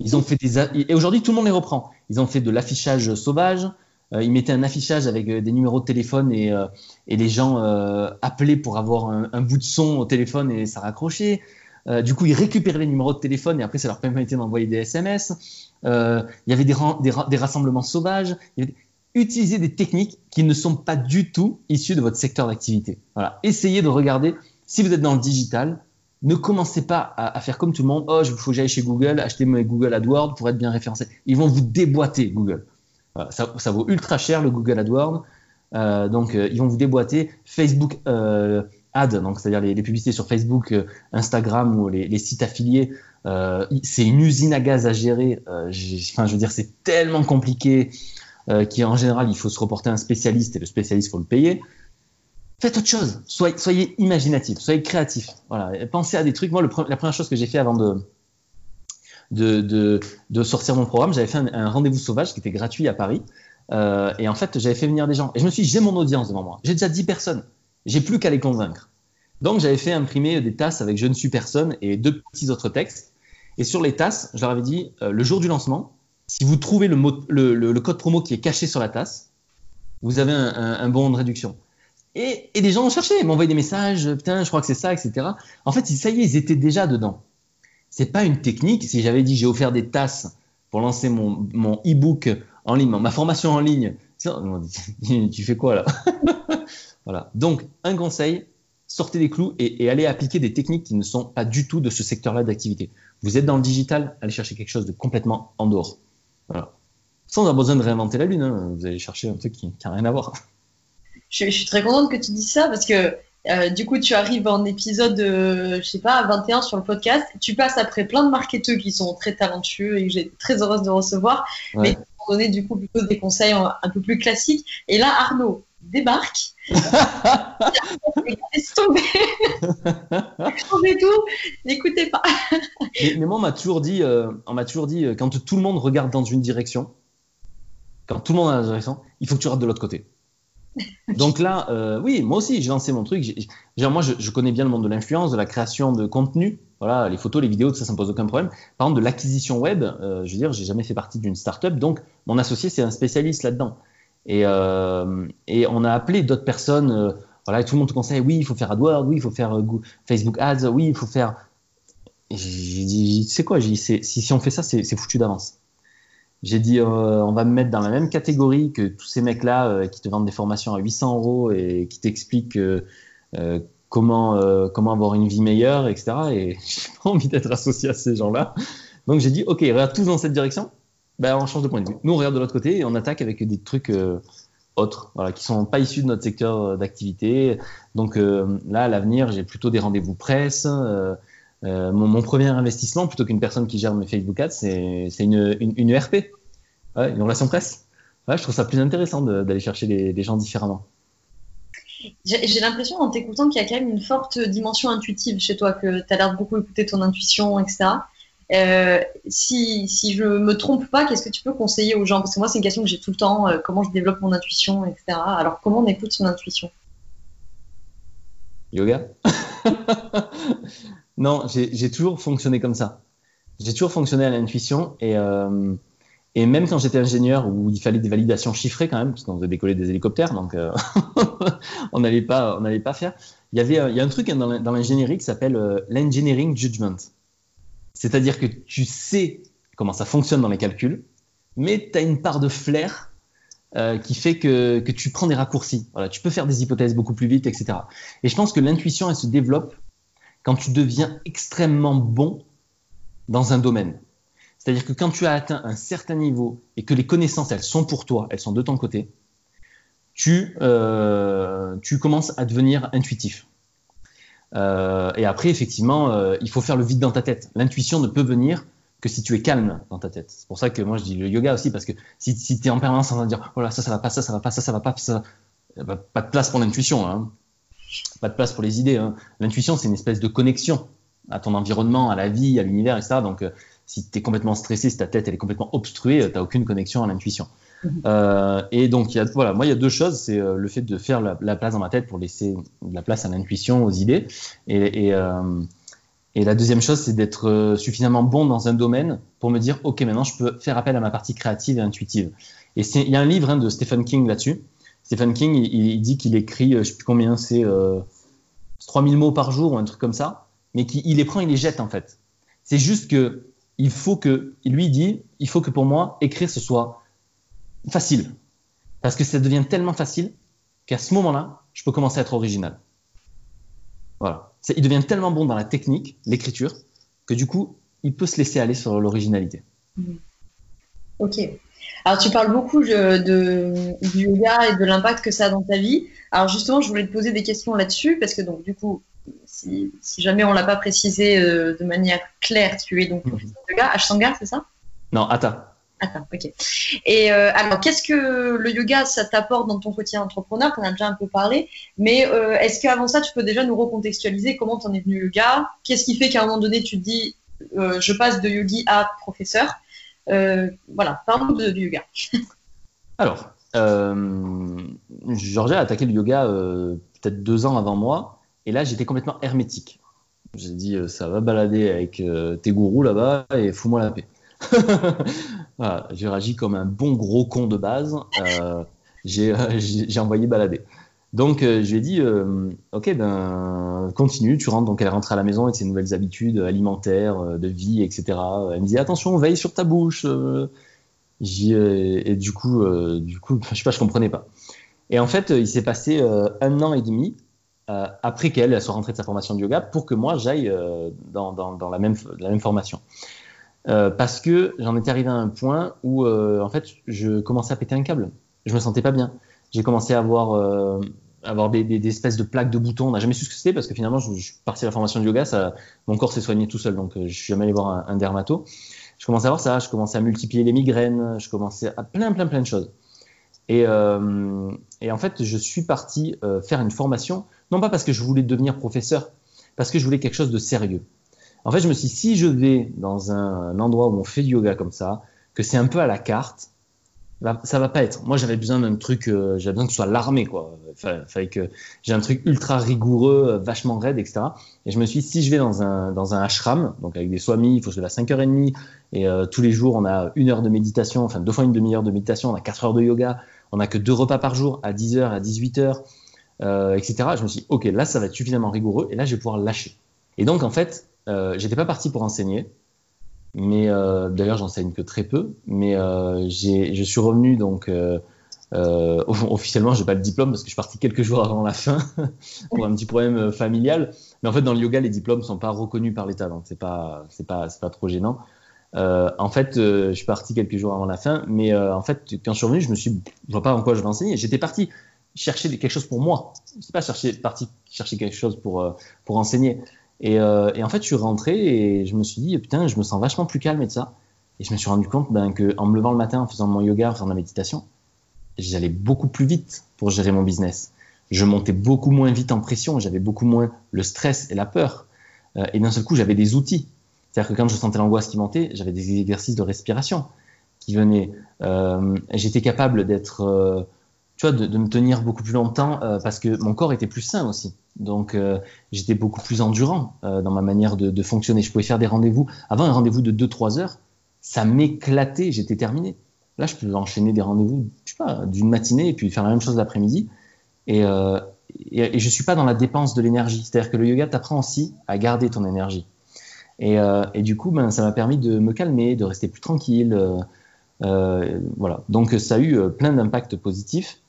Ils ont fait des et aujourd'hui tout le monde les reprend. Ils ont fait de l'affichage sauvage, ils mettaient un affichage avec euh, des numéros de téléphone et, euh, les gens appelaient pour avoir un, bout de son au téléphone et ça raccrochait. du coup, ils récupéraient les numéros de téléphone et après, ça leur permettait d'envoyer des SMS. il y avait des, rassemblements sauvages. Utilisez des techniques qui ne sont pas du tout issues de votre secteur d'activité. Voilà. Essayez de regarder, si vous êtes dans le digital, ne commencez pas à, à faire comme tout le monde. Oh, il faut que j'aille chez Google, acheter mes Google AdWords pour être bien référencé. Ils vont vous déboîter, Google. Ça, vaut ultra cher le Google AdWords. Euh, donc, euh, ils vont vous déboîter Facebook euh, Ad, c'est-à-dire les, publicités sur Facebook, Instagram ou les, sites affiliés. C'est une usine à gaz à gérer. Enfin, je veux dire, c'est tellement compliqué. qui en général, il faut se reporter à un spécialiste et le spécialiste, il faut le payer. Faites autre chose. Soyez, soyez imaginatif, soyez créatif. Voilà. Pensez à des trucs. Moi, la première chose que j'ai fait avant de, de, sortir mon programme, j'avais fait un, rendez-vous sauvage qui était gratuit à Paris. Euh, et en fait, j'avais fait venir des gens. Et je me suis dit, j'ai mon audience devant moi. J'ai déjà 10 personnes. J'ai plus qu'à les convaincre. Donc, j'avais fait imprimer des tasses avec Je ne suis personne et deux petits autres textes. Et sur les tasses, je leur avais dit, euh, le jour du lancement, si vous trouvez le, code promo qui est caché sur la tasse, vous avez un, bon de réduction. Et, et, des gens ont cherché, m'envoyaient des messages, putain, je crois que c'est ça, etc. En fait, ça y est, ils étaient déjà dedans. C'est pas une technique. Si j'avais dit, j'ai offert des tasses pour lancer mon, mon e-book en ligne, ma formation en ligne. Tu fais quoi là Voilà. Donc, un conseil, sortez des clous et, allez appliquer des techniques qui ne sont pas du tout de ce secteur-là d'activité. Vous êtes dans le digital, allez chercher quelque chose de complètement en dehors. Sans avoir besoin de réinventer la lune, hein. vous allez chercher un truc qui n'a rien à voir. Je, je, suis très contente que tu dises ça parce que euh, du coup, tu arrives en épisode, euh, je sais pas, 21 sur le podcast. Tu passes après plein de marketeurs qui sont très talentueux et que j'ai très heureuse de recevoir. Ouais. Mais donner du coup plutôt des conseils un peu plus classiques. Et là, Arnaud débarque. Laisse tomber. Laisse tout. N'écoutez pas. mais, mais, moi, on m'a toujours dit, euh, on m'a toujours dit, quand tout le monde regarde dans une direction, quand tout le monde a la direction, il faut que tu regardes de l'autre côté. Donc là, euh, oui, moi aussi, j'ai lancé mon truc. Moi, je, connais bien le monde de l'influence, de la création de contenu. Voilà, les photos, les vidéos, ça, ça me pose aucun problème. Par exemple, de l'acquisition web, euh, je veux dire, j'ai jamais fait partie d'une startup, donc mon associé, c'est un spécialiste là-dedans. Et, euh, on a appelé d'autres personnes. Voilà, et tout le monde te conseille, oui, il faut faire AdWords, oui, il faut faire Facebook Ads, oui, il faut faire. J'ai dit, c'est quoi? Si, on fait ça, c'est foutu d'avance. J'ai dit, euh, on va me mettre dans la même catégorie que tous ces mecs-là euh, qui te vendent des formations à 800 euros et qui t'expliquent euh, comment, comment avoir une vie meilleure, etc. Et j'ai pas envie d'être associé à ces gens-là. Donc j'ai dit, OK, regarde tous dans cette direction. Ben, on change de point de vue. Nous, on regarde de l'autre côté et on attaque avec des trucs autres, voilà, qui sont pas issus de notre secteur d'activité. Donc là, à l'avenir, j'ai plutôt des rendez-vous presse. Euh, mon, mon, premier investissement, plutôt qu'une personne qui gère mes Facebook Ads, c'est une, une, une, ERP, ouais, une relation presse. Ouais, je trouve ça plus intéressant d'aller chercher les, les, gens différemment. J'ai l'impression en t'écoutant qu'il y a quand même une forte dimension intuitive chez toi, que tu as l'air de beaucoup écouter ton intuition, etc. Euh, si, si je me trompe pas, qu'est-ce que tu peux conseiller aux gens? Parce que moi, c'est une question que j'ai tout le temps, euh, comment je développe mon intuition, etc. Alors, comment on écoute son intuition? Yoga? Non, j'ai toujours fonctionné comme ça. J'ai toujours fonctionné à l'intuition et, euh, et même quand j'étais ingénieur où il fallait des validations chiffrées quand même, parce qu'on devait décoller des hélicoptères, donc euh, on n'allait pas, pas faire. Il y avait, y a un truc dans l'ingénierie qui s'appelle euh, l'engineering judgment. C'est-à-dire que tu sais comment ça fonctionne dans les calculs, mais tu as une part de flair euh, qui fait que, que tu prends des raccourcis. Voilà, tu peux faire des hypothèses beaucoup plus vite, etc. Et je pense que l'intuition, elle se développe quand tu deviens extrêmement bon dans un domaine. C'est-à-dire que quand tu as atteint un certain niveau et que les connaissances, elles sont pour toi, elles sont de ton côté, tu, euh, tu commences à devenir intuitif. Euh, et après, effectivement, euh, il faut faire le vide dans ta tête. L'intuition ne peut venir que si tu es calme dans ta tête. C'est pour ça que moi je dis le yoga aussi, parce que si, si tu es en permanence en train de dire, voilà, oh ça, ça va pas, ça, ça va pas, ça, ça va pas, ça, pas de place pour l'intuition. Hein pas de place pour les idées. Hein. L'intuition, c'est une espèce de connexion à ton environnement, à la vie, à l'univers, etc. Donc, euh, si tu es complètement stressé, si ta tête elle est complètement obstruée, euh, tu n'as aucune connexion à l'intuition. Mhm. Euh, et donc, y a, voilà, moi, il y a deux choses. C'est euh, le fait de faire la, la, place dans ma tête pour laisser de la place à l'intuition, aux idées. Et, et, et la deuxième chose, c'est d'être suffisamment bon dans un domaine pour me dire, OK, maintenant, je peux faire appel à ma partie créative et intuitive. Et il y a un livre hein, de Stephen King là-dessus Stephen King, il, dit qu'il écrit, euh, je sais plus combien, c'est euh, 3000 mots par jour ou un truc comme ça, mais qu'il les prend, il les jette en fait. C'est juste que il faut que, lui dit, il faut que pour moi, écrire ce soit facile. Parce que ça devient tellement facile qu'à ce moment-là, je peux commencer à être original. Voilà. Il devient tellement bon dans la technique, l'écriture, que du coup, il peut se laisser aller sur l'originalité. Mmh. Ok. Alors, tu parles beaucoup de, de, du yoga et de l'impact que ça a dans ta vie. Alors, justement, je voulais te poser des questions là-dessus parce que, donc, du coup, si, si jamais on l'a pas précisé euh, de manière claire, tu es donc professeur de yoga, Ashtanga, c'est ça? Non, Hatha. Attends, ok. Et euh, alors, qu'est-ce que le yoga, ça t'apporte dans ton quotidien entrepreneur? Tu en as déjà un peu parlé. Mais euh, est-ce qu'avant ça, tu peux déjà nous recontextualiser comment tu en es venu yoga? Qu'est-ce qui fait qu'à un moment donné, tu te dis, je passe de yogi à professeur? Voilà, parle-nous de, yoga. alors, Georgia a attaqué le yoga peut-être deux ans avant moi. Et là, j'étais complètement hermétique. J'ai dit, ça va balader avec tes gourous là-bas et fous-moi la paix. j'ai réagi comme un bon gros con de base. Euh, euh, j'ai envoyé balader. Donc, euh, je lui ai dit, ok, ben, continue, tu rentres. Donc, elle rentre à la maison avec ses nouvelles habitudes alimentaires, de vie, etc. Elle me dit, attention, veille sur ta bouche. et du coup, du coup, je sais pas, je comprenais pas. Et en fait, il s'est passé un an et demi après qu'elle soit rentrée de sa formation de yoga pour que moi, j'aille dans, dans, la, même, la même formation. Euh, parce que j'en étais arrivé à un point où euh, en fait je commençais à péter un câble. Je me sentais pas bien. J'ai commencé à avoir, euh, des, espèces de plaques de boutons. On n'a jamais su ce que c'était parce que finalement je, suis parti à la formation de yoga, mon corps s'est soigné tout seul, donc je suis jamais allé voir un, un, dermato. Je commençais à voir ça, je commençais à multiplier les migraines, je commençais à plein plein plein de choses. Et, et en fait je suis parti faire une formation, non pas parce que je voulais devenir professeur, parce que je voulais quelque chose de sérieux. En fait, je me suis dit, si je vais dans un, endroit où on fait du yoga comme ça, que c'est un peu à la carte, ça va pas être. Moi, j'avais besoin d'un truc, euh, j'avais besoin que ce soit l'armée, quoi. Fallait, que j'ai un truc ultra rigoureux, euh, vachement raide, etc. Et je me suis dit, si je vais dans un, dans un ashram, donc avec des swamis, il faut que je à 5h30, et euh, tous les jours, on a une heure de méditation, enfin deux fois une demi-heure de méditation, on a quatre heures de yoga, on a que deux repas par jour, à 10h, à 18h, etc. Je me suis dit, ok, là, ça va être suffisamment rigoureux, et là, je vais pouvoir lâcher. Et donc, en fait, j'étais pas parti pour enseigner, mais euh, d'ailleurs j'enseigne que très peu. Mais euh, je suis revenu donc euh, officiellement, j'ai pas le diplôme parce que je suis parti quelques jours avant la fin pour un petit problème familial. Mais en fait, dans le yoga, les diplômes sont pas reconnus par l'État, donc c'est pas c'est pas c'est pas trop gênant. en fait, je suis parti quelques jours avant la fin, mais en fait, quand je suis revenu, je me suis, je vois pas en quoi je vais enseigner. J'étais parti chercher quelque chose pour moi. Je suis pas chercher, parti chercher quelque chose pour pour enseigner. Euh, et, en fait, je suis rentré et je me suis dit, putain, je me sens vachement plus calme et de ça. Et je me suis rendu compte ben, qu'en me levant le matin, en faisant mon yoga, en faisant la méditation, j'allais beaucoup plus vite pour gérer mon business. Je montais beaucoup moins vite en pression, j'avais beaucoup moins le stress et la peur. Euh, et d'un seul coup, j'avais des outils. C'est-à-dire que quand je sentais l'angoisse qui montait, j'avais des exercices de respiration qui venaient. Euh, j'étais capable d'être de, me tenir beaucoup plus longtemps euh, parce que mon corps était plus sain aussi. Donc, euh, j'étais beaucoup plus endurant euh, dans ma manière de, fonctionner. Je pouvais faire des rendez-vous. Avant, un rendez-vous de 2-3 heures, ça m'éclatait, j'étais terminé. Là, je peux enchaîner des rendez-vous, je sais pas, d'une matinée et puis faire la même chose l'après-midi. Et, et, et, je suis pas dans la dépense de l'énergie. C'est-à-dire que le yoga t'apprend aussi à garder ton énergie. Et, et du coup, ben, ça m'a permis de me calmer, de rester plus tranquille. voilà. Donc, ça a eu plein d'impacts positifs.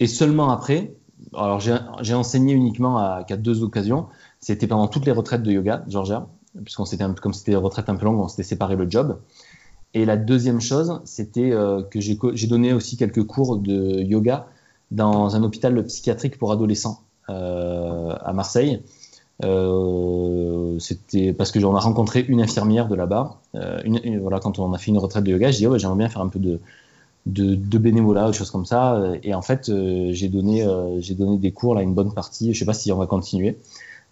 Et seulement après, alors j'ai enseigné uniquement à, qu'à deux occasions. C'était pendant toutes les retraites de yoga, Georgia, puisqu'on s'était comme c'était des retraites un peu longues, on s'était séparé le job. Et la deuxième chose, c'était euh, que j'ai donné aussi quelques cours de yoga dans un hôpital psychiatrique pour adolescents euh, à Marseille. Euh, c'était parce que j'en ai rencontré une infirmière de là-bas. Voilà, quand on a fait une retraite de yoga, j'ai dit oh, j'aimerais bien faire un peu de, de, de bénévolat, choses comme ça. Et en fait, euh, j'ai donné, euh, donné des cours là une bonne partie. Je sais pas si on va continuer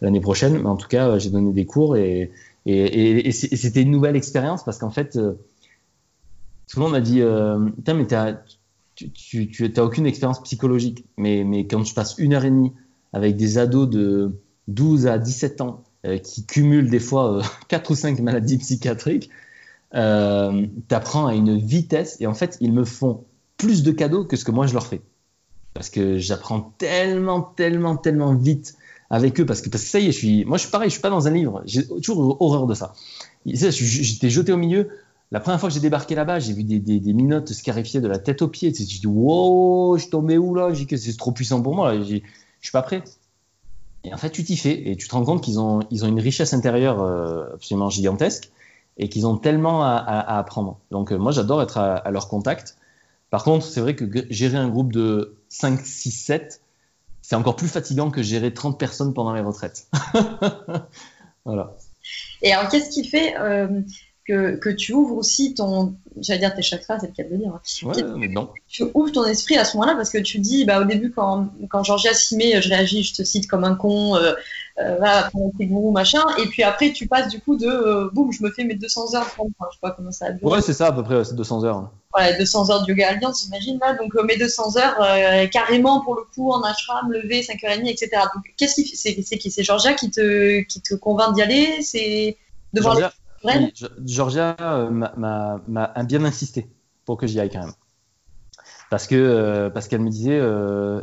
l'année prochaine, mais en tout cas, j'ai donné des cours et, c'était une nouvelle expérience parce qu'en fait, euh, tout le monde m'a dit, putain, mais tu, tu, tu aucune expérience psychologique. Mais, mais quand je passe une heure et demie avec des ados de 12 à 17 ans qui cumulent des fois quatre ou cinq maladies psychiatriques, euh, t'apprends à une vitesse et en fait ils me font plus de cadeaux que ce que moi je leur fais. Parce que j'apprends tellement tellement tellement vite avec eux parce que, ça y est je suis moi je suis pareil je suis pas dans un livre. J'ai toujours horreur de ça. J'étais jeté au milieu. La première fois que j'ai débarqué là-bas j'ai vu des, des, minotes scarifiées de la tête aux pieds. J'ai dit wow je suis tombé où là? J'ai que c'est trop puissant pour moi je suis pas prêt. Et en fait tu t'y fais et tu te rends compte qu'ils ont ils ont une richesse intérieure euh, absolument gigantesque et qu'ils ont tellement à, apprendre. Donc euh, moi j'adore être à, leur contact. Par contre, c'est vrai que gérer un groupe de 5, 6, 7, c'est encore plus fatigant que gérer 30 personnes pendant les retraites. voilà. Et alors, qu'est-ce qui fait euh, que, que tu ouvres aussi ton, j'allais dire tes chakras, c'est le cas de le dire. hein. Ouais, mais non. Tu ouvres ton esprit à ce moment-là parce que tu dis, bah, au début, quand, quand Georgia s'y met, je réagis, je te cite comme un con, euh, euh, voilà, tes gourous, machin. Et puis après, tu passes du coup de, euh, boum, je me fais mes 200 heures, enfin, je sais pas comment ça a duré. Ouais, c'est ça à peu près, ouais, c'est 200 heures. Voilà, 200 heures de yoga alliance, j'imagine, là. Donc, euh, mes 200 heures, euh, carrément, pour le coup, en ashram, levé, 5h30, etc. Donc, qu'est-ce qui, c'est, c'est qui, c'est Georgia qui te, qui te convainc d'y aller? C'est de voir Georgia, les Georgia euh, m'a- bien insisté pour que j'y aille quand même. Parce que euh, parce qu'elle me disait, euh,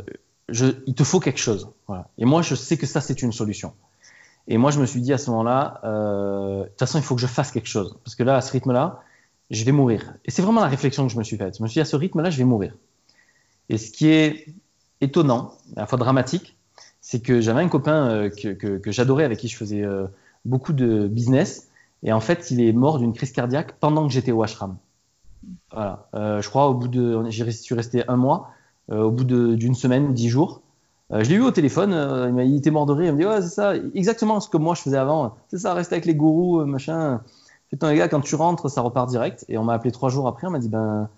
il te faut quelque chose. Voilà. Et moi, je sais que ça, c'est une solution. Et moi, je me suis dit à ce moment-là, de toute façon, il faut que je fasse quelque chose. Parce que là, à ce rythme-là, je vais mourir. Et c'est vraiment la réflexion que je me suis faite. Je me suis dit, à ce rythme-là, je vais mourir. Et ce qui est étonnant, à la fois dramatique, c'est que j'avais un copain que, j'adorais, avec qui je faisais beaucoup de business. Et en fait, il est mort d'une crise cardiaque pendant que j'étais au ashram. Euh, je crois au bout de, j'y resté un mois, euh, au bout d'une semaine dix jours. Euh, je l'ai eu au téléphone, il, était mort de rire, il me dit ouais c'est ça, exactement ce que moi je faisais avant, c'est ça, rester avec les gourous, machin. Putain les gars, quand tu rentres, ça repart direct. Et on m'a appelé trois jours après, on m'a dit ben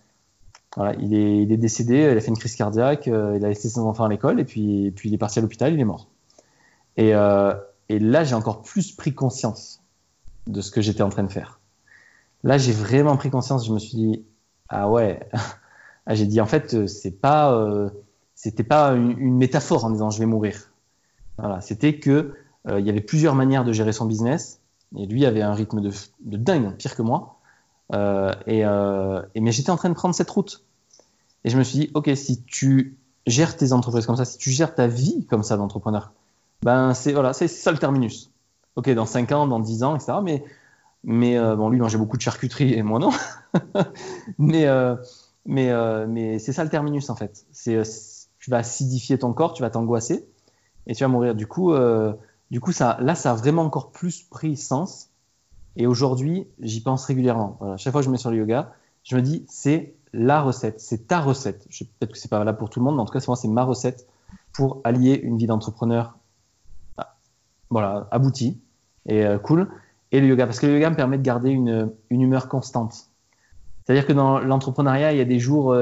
voilà, il est, décédé, il a fait une crise cardiaque, il a laissé ses enfants à l'école et puis, il est parti à l'hôpital, il est mort. Et là j'ai encore plus pris conscience de ce que j'étais en train de faire. Là j'ai vraiment pris conscience, je me suis dit ah ouais, ah, j'ai dit en fait euh, c'est pas euh, c'était pas une, métaphore en disant je vais mourir. Voilà, c'était que euh, il y avait plusieurs manières de gérer son business et lui avait un rythme de, dingue, pire que moi. Et, et mais j'étais en train de prendre cette route et je me suis dit ok si tu gères tes entreprises comme ça, si tu gères ta vie comme ça d'entrepreneur, ben c'est voilà c'est ça le terminus. Ok dans 5 ans, dans 10 ans, etc. Mais mais euh, bon lui mangeait beaucoup de charcuterie et moi non. mais euh, mais, euh, mais c'est ça le terminus en fait. Tu vas acidifier ton corps, tu vas t'angoisser et tu vas mourir. Du coup, du coup là, ça a vraiment encore plus pris sens. Et aujourd'hui, j'y pense régulièrement. Voilà. Chaque fois que je me mets sur le yoga, je me dis, c'est la recette, c'est ta recette. Peut-être que c'est pas valable pour tout le monde, mais en tout cas, c'est moi, c'est ma recette pour allier une vie d'entrepreneur, ah, voilà, aboutie et euh, cool, et le yoga. Parce que le yoga me permet de garder une, une humeur constante. C'est-à-dire que dans l'entrepreneuriat, il y a des jours,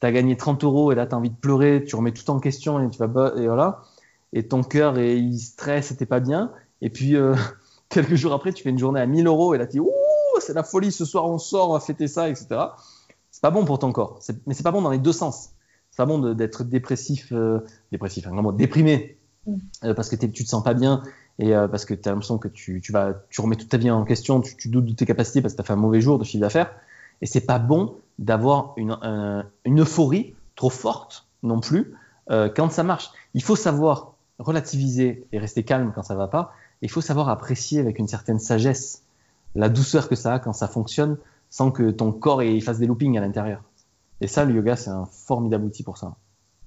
tu as gagné 30 euros et là, tu as envie de pleurer, tu remets tout en question et tu vas et voilà. Et ton cœur, et, il stresse et t'es pas bien. Et puis, euh, quelques jours après, tu fais une journée à 1000 euros et là, tu dis, ouh, c'est la folie, ce soir, on sort, on va fêter ça, etc. C'est pas bon pour ton corps. Mais c'est pas bon dans les deux sens. C'est pas bon d'être dépressif, euh, dépressif, un grand mot, déprimé, Mm. euh, parce que tu te sens pas bien et euh, parce que tu as l'impression que tu, remets toute ta vie en question, tu, doutes de tes capacités parce que tu as fait un mauvais jour de chiffre d'affaires. Et c'est pas bon d'avoir une, un- une euphorie trop forte non plus euh, quand ça marche. Il faut savoir relativiser et rester calme quand ça va pas. Il faut savoir apprécier avec une certaine sagesse la douceur que ça a quand ça fonctionne sans que ton corps fasse des loopings à l'intérieur. Et ça, le yoga, c'est un formidable outil pour ça.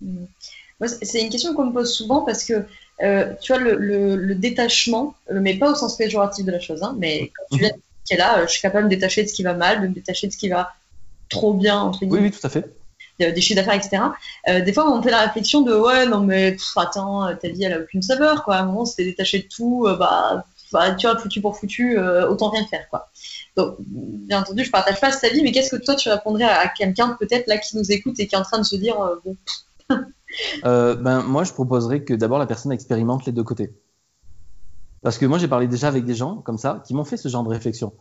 Mm. C'est- c'est une question qu'on me pose souvent parce que, euh, tu vois, le, le- le détachement, euh, mais pas au sens péjoratif de la chose, hein, mais quand tu viens qui est là, euh, je suis capable de me détacher de ce qui va mal, de me détacher de ce qui va trop bien, entre Oui, guillemets, oui, tout à fait. de- des chiffres d'affaires, etc. Euh, des fois, on fait la réflexion de ouais, non, mais pff, attends, ta vie, elle a aucune saveur, quoi. À un moment, t'es détaché de tout, euh, bah, bah, tu vois, foutu pour foutu, euh, autant rien faire, quoi. Donc, bien entendu, je partage pas ta vie, mais qu'est-ce que toi, tu répondrais à, à quelqu'un, peut-être, là, qui nous écoute et qui est en train de se dire, bon, Euh, ben, moi, je proposerais que d'abord la personne expérimente les deux côtés. Parce que moi, j'ai parlé déjà avec des gens comme ça qui m'ont fait ce genre de réflexion.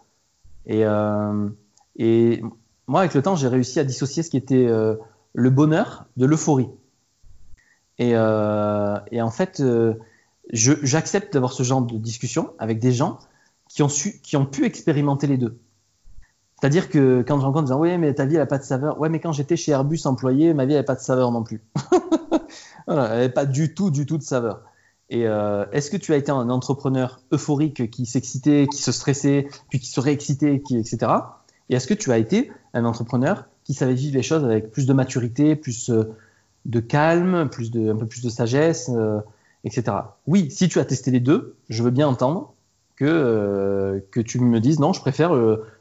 Et, euh, moi, avec le temps, j'ai réussi à dissocier ce qui était euh, le bonheur de l'euphorie. Et, en fait, j'accepte d'avoir ce genre de discussion avec des gens qui ont pu expérimenter les deux. C'est-à-dire que quand je rencontre des gens, oui, mais ta vie, elle n'a pas de saveur. Ouais, mais quand j'étais chez Airbus employé, ma vie, elle n'avait pas de saveur non plus. voilà, elle n'avait pas du tout, du tout de saveur. Et euh, est-ce que tu as été un entrepreneur euphorique qui s'excitait, qui se stressait, puis qui se réexcitait, etc. Et est-ce que tu as été un entrepreneur qui savait vivre les choses avec plus de maturité, plus euh, de calme, plus de, un peu plus de sagesse, euh, etc. Oui, si tu as testé les deux, je veux bien entendre que, que tu me dises non, je préfère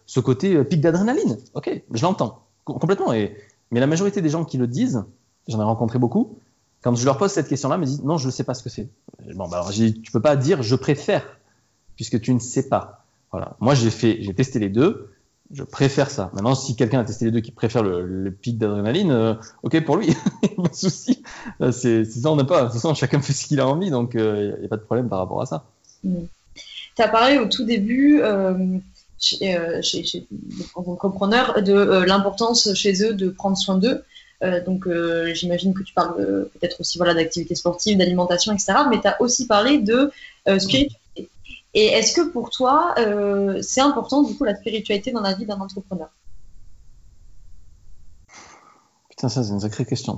ce côté euh, pic d'adrénaline. Ok, je l'entends com- complètement. Mais la majorité des gens qui le disent, j'en ai rencontré beaucoup, quand je leur pose cette question-là, me disent non, je ne sais pas ce que c'est. Bon, bah alors, tu peux pas dire je préfère, puisque tu ne sais pas. Voilà. Moi, j'ai fait, j'ai testé les deux. Je préfère ça. Maintenant, si quelqu'un a testé les deux qui préfère le, pic d'adrénaline, euh, ok pour lui, pas de souci. Euh, c'est ça, on n'a pas. De toute façon, chacun fait ce qu'il a envie, donc il n'y a pas de problème par rapport à ça. Mm. Tu as parlé au tout début, chez, chez, en compreneur, de l'importance chez eux de prendre soin d'eux. donc, j'imagine que tu parles peut-être aussi voilà, d'activités sportives, d'alimentation, etc. Mais tu as aussi parlé de spiritualité et est-ce que pour toi, euh, c'est important du coup la spiritualité dans la vie d'un entrepreneur? Putain, ça c'est une sacrée question.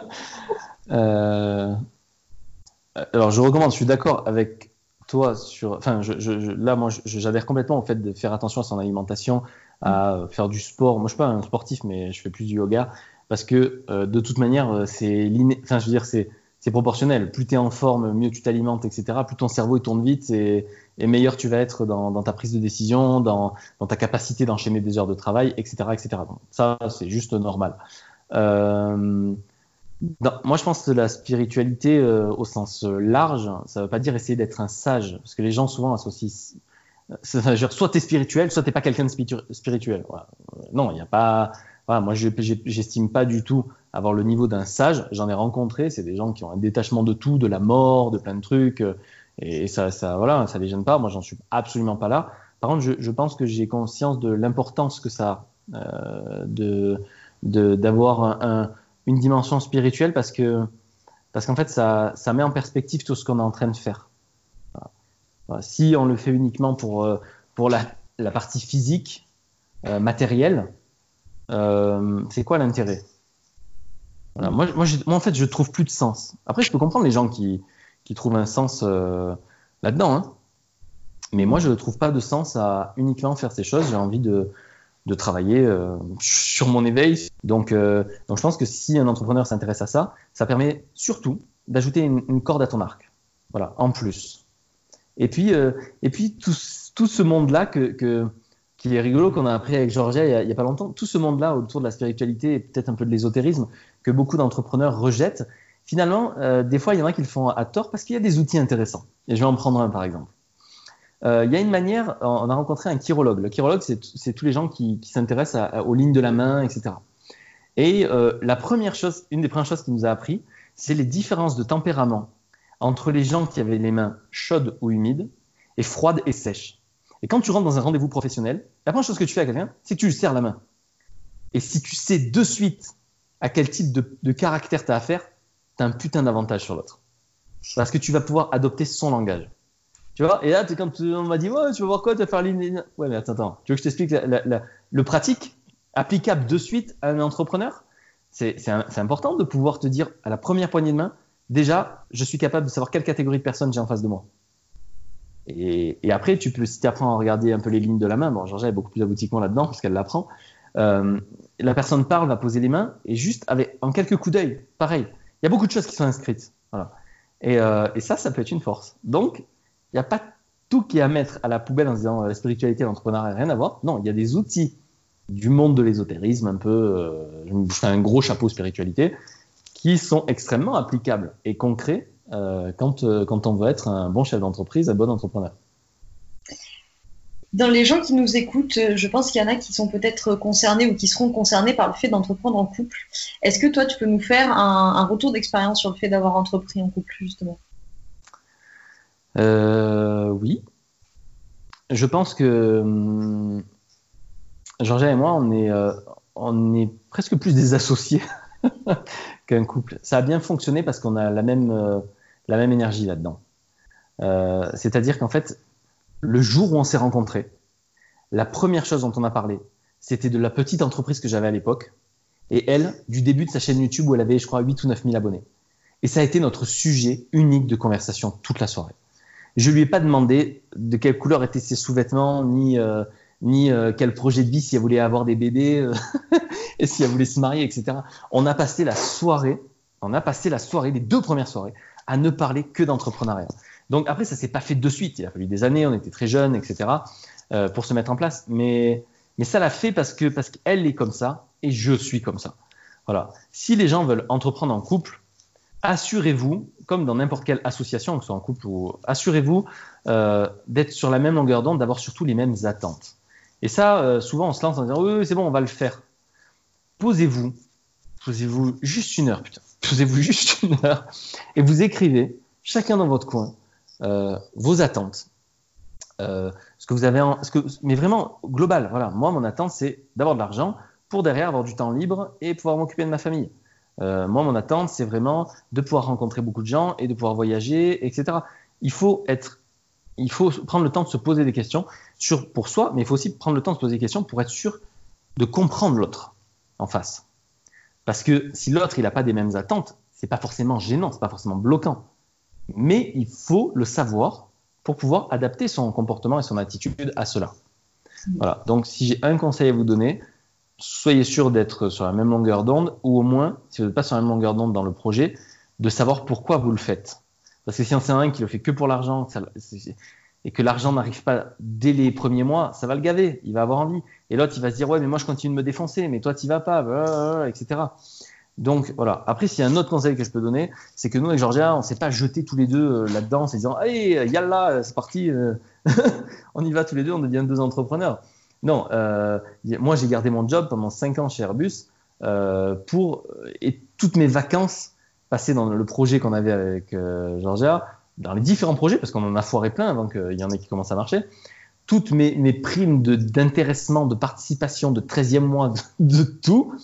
euh... Alors je recommande, je suis d'accord avec toi sur. Enfin, je, là, moi, j'adhère complètement au fait de faire attention à son alimentation, à faire du sport. Moi, je suis pas un sportif, mais je fais plus du yoga parce que euh, de toute manière, euh, c'est enfin, je veux dire, c'est proportionnel. Plus tu es en forme, mieux tu t'alimentes, etc. Plus ton cerveau il tourne vite et, meilleur tu vas être dans, ta prise de décision, dans, dans ta capacité d'enchaîner des heures de travail, etc. etc. ça, c'est juste normal. Euh, moi, je pense que la spiritualité euh, au sens large, ça ne veut pas dire essayer d'être un sage, parce que les gens souvent associent. Soit tu es spirituel, soit tu pas quelqu'un de spirituel. Voilà. Non, il n'y a pas voilà, moi, j'estime pas du tout avoir le niveau d'un sage. J'en ai rencontré, c'est des gens qui ont un détachement de tout, de la mort, de plein de trucs, euh, et ça, ça, voilà, ça les gêne pas. Moi, j'en suis absolument pas là. Par contre, je, je pense que j'ai conscience de l'importance que ça a euh, de d'avoir un, une dimension spirituelle parce que parce qu'en fait, ça, ça met en perspective tout ce qu'on est en train de faire. Si on le fait uniquement pour euh, pour la, la partie physique, euh, matérielle, euh, c'est quoi l'intérêt? Moi, moi, en fait, je trouve plus de sens. Après, je peux comprendre les gens qui, qui trouvent un sens là-dedans. Hein. Mais moi, je ne trouve pas de sens à uniquement faire ces choses. J'ai envie de, de travailler euh, sur mon éveil. Donc, euh, donc, je pense que si un entrepreneur s'intéresse à ça, ça permet surtout d'ajouter une, corde à ton arc. Voilà, en plus. Et puis, euh, et puis tout, tout ce monde-là que, qui est rigolo qu'on a appris avec Georgia il n'y a, a, pas longtemps. Tout ce monde-là autour de la spiritualité et peut-être un peu de l'ésotérisme que beaucoup d'entrepreneurs rejettent. Finalement, des fois, il y en a qui le font à tort parce qu'il y a des outils intéressants. Et je vais en prendre un par exemple. Euh, il y a une manière, on a rencontré un chirologue. Le chirologue, c'est tous les gens qui, s'intéressent aux lignes de la main, etc. Et euh, la première chose, une des premières choses qu'il nous a appris, c'est les différences de tempérament entre les gens qui avaient les mains chaudes ou humides et froides et sèches. Et quand tu rentres dans un rendez-vous professionnel, la première chose que tu fais à quelqu'un, c'est que tu lui serres la main. Et si tu sais de suite à quel type de, de caractère tu as affaire, tu as un putain d'avantage sur l'autre. Parce que tu vas pouvoir adopter son langage. Tu vois Et là, quand on m'a dit, ouais, tu vas voir quoi, tu vas faire l'île. Ouais, mais attends, attends. Tu veux que je t'explique le pratique, applicable de suite à un entrepreneur? C'est important de pouvoir te dire à la première poignée de main, déjà, je suis capable de savoir quelle catégorie de personnes j'ai en face de moi. Et, et, après, tu peux, si tu apprends à regarder un peu les lignes de la main, bon, Georgia est beaucoup plus abouti que moi là-dedans parce qu'elle l'apprend. Euh, la personne parle, va poser les mains et juste en quelques coups d'œil, pareil. Il y a beaucoup de choses qui sont inscrites. Voilà. Et, euh, et ça, ça peut être une force. Donc, il n'y a pas tout qui est à mettre à la poubelle en disant la spiritualité l'entrepreneuriat, rien à voir. Non, il y a des outils du monde de l'ésotérisme, un peu, euh, je un gros chapeau spiritualité, qui sont extrêmement applicables et concrets euh, quand, euh, quand on veut être un bon chef d'entreprise, un bon entrepreneur. Dans les gens qui nous écoutent, euh, je pense qu'il y en a qui sont peut-être concernés ou qui seront concernés par le fait d'entreprendre en couple. Est-ce que toi, tu peux nous faire un retour d'expérience sur le fait d'avoir entrepris en couple, justement? Euh, Oui. Je pense que hum, Georgia et moi, on est, euh, on est presque plus des associés qu'un couple. Ça a bien fonctionné parce qu'on a la même, euh, la même énergie là-dedans. Euh, C'est-à-dire qu'en fait, le jour où on s'est rencontrés, la première chose dont on a parlé, c'était de la petite entreprise que j'avais à l'époque, et elle, du début de sa chaîne YouTube où elle avait, je crois, 8 ou 9 000 abonnés. Et ça a été notre sujet unique de conversation toute la soirée. Je lui ai pas demandé de quelle couleur étaient ses sous-vêtements, ni, euh, ni euh, quel projet de vie, si elle voulait avoir des bébés, euh, et si elle voulait se marier, etc. On a passé la soirée, on a passé la soirée, les deux premières soirées, à ne parler que d'entrepreneuriat. Donc après, ça s'est pas fait de suite. Il a fallu des années, on était très jeunes, etc. Euh, pour se mettre en place. Mais, mais ça l'a fait parce que parce qu'elle est comme ça et je suis comme ça. Voilà. Si les gens veulent entreprendre en couple, assurez-vous, comme dans n'importe quelle association, que ce soit en couple ou assurez-vous euh, d'être sur la même longueur d'onde, d'avoir surtout les mêmes attentes. Et ça, souvent, on se lance en disant oui, c'est bon, on va le faire. Posez-vous, posez-vous juste une heure, putain. Posez-vous juste une heure et vous écrivez, chacun dans votre coin, vos attentes. ce que vous avez en, ce que, mais vraiment global. Voilà, moi, mon attente, c'est d'avoir de l'argent pour derrière avoir du temps libre et pouvoir m'occuper de ma famille. Euh, moi, mon attente, c'est vraiment de pouvoir rencontrer beaucoup de gens et de pouvoir voyager, etc. Il faut être, il faut prendre le temps de se poser des questions sur pour soi, mais il faut aussi prendre le temps de se poser des questions pour être sûr de comprendre l'autre en face. Parce que si l'autre il n'a pas des mêmes attentes, c'est pas forcément gênant, c'est pas forcément bloquant, mais il faut le savoir pour pouvoir adapter son comportement et son attitude à cela. Voilà. Donc, si j'ai un conseil à vous donner, soyez sûr d'être sur la même longueur d'onde, ou au moins, si vous n'êtes pas sur la même longueur d'onde dans le projet, de savoir pourquoi vous le faites. Parce que si on sait un qui le fait que pour l'argent, et que l'argent n'arrive pas dès les premiers mois, ça va le gaver, il va avoir envie. Et l'autre, il va se dire, ouais, mais moi je continue de me défoncer, mais toi, tu vas pas, etc. Donc voilà. Après, s'il y a un autre conseil que je peux donner, c'est que nous, avec Georgia, on s'est pas jeté tous les deux euh, là-dedans en se disant, allez, yalla, c'est parti, euh, on y va tous les deux, on devient deux entrepreneurs. Non, euh, moi j'ai gardé mon job pendant 5 ans chez Airbus euh, pour et toutes mes vacances passées dans le projet qu'on avait avec euh, Georgia, dans les différents projets, parce qu'on en a foiré plein avant qu'il y en ait qui commencent à marcher. Toutes mes, mes primes d'intéressement, de, participation, de 13e mois, de, tout,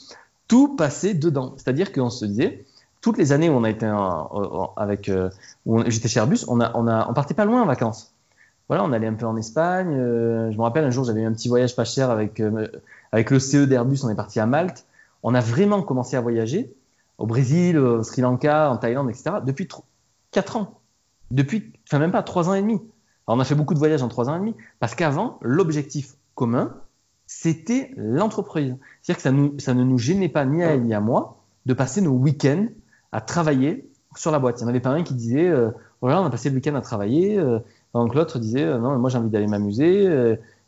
tout passait dedans. C'est-à-dire qu'on se disait, toutes les années où on a été avec, où j'étais chez Airbus, on, a, on, a, on partait pas loin en vacances voilà, on allait un peu en Espagne. Euh, je me rappelle un jour, j'avais eu un petit voyage pas cher avec, euh, avec le CE d'Airbus. On est parti à Malte. On a vraiment commencé à voyager au Brésil, au Sri Lanka, en Thaïlande, etc. depuis 4 ans. Depuis, enfin même pas 3 ans et demi. Alors, on a fait beaucoup de voyages en 3 ans et demi parce qu'avant, l'objectif commun, c'était l'entreprise. C'est-à-dire que ça, ne nous gênait pas ni à elle ni à moi de passer nos week-ends à travailler sur la boîte. Il n'y en avait pas un qui disait, euh, voilà, on a passé le week-end à travailler. Donc l'autre disait euh, non, moi j'ai envie d'aller m'amuser,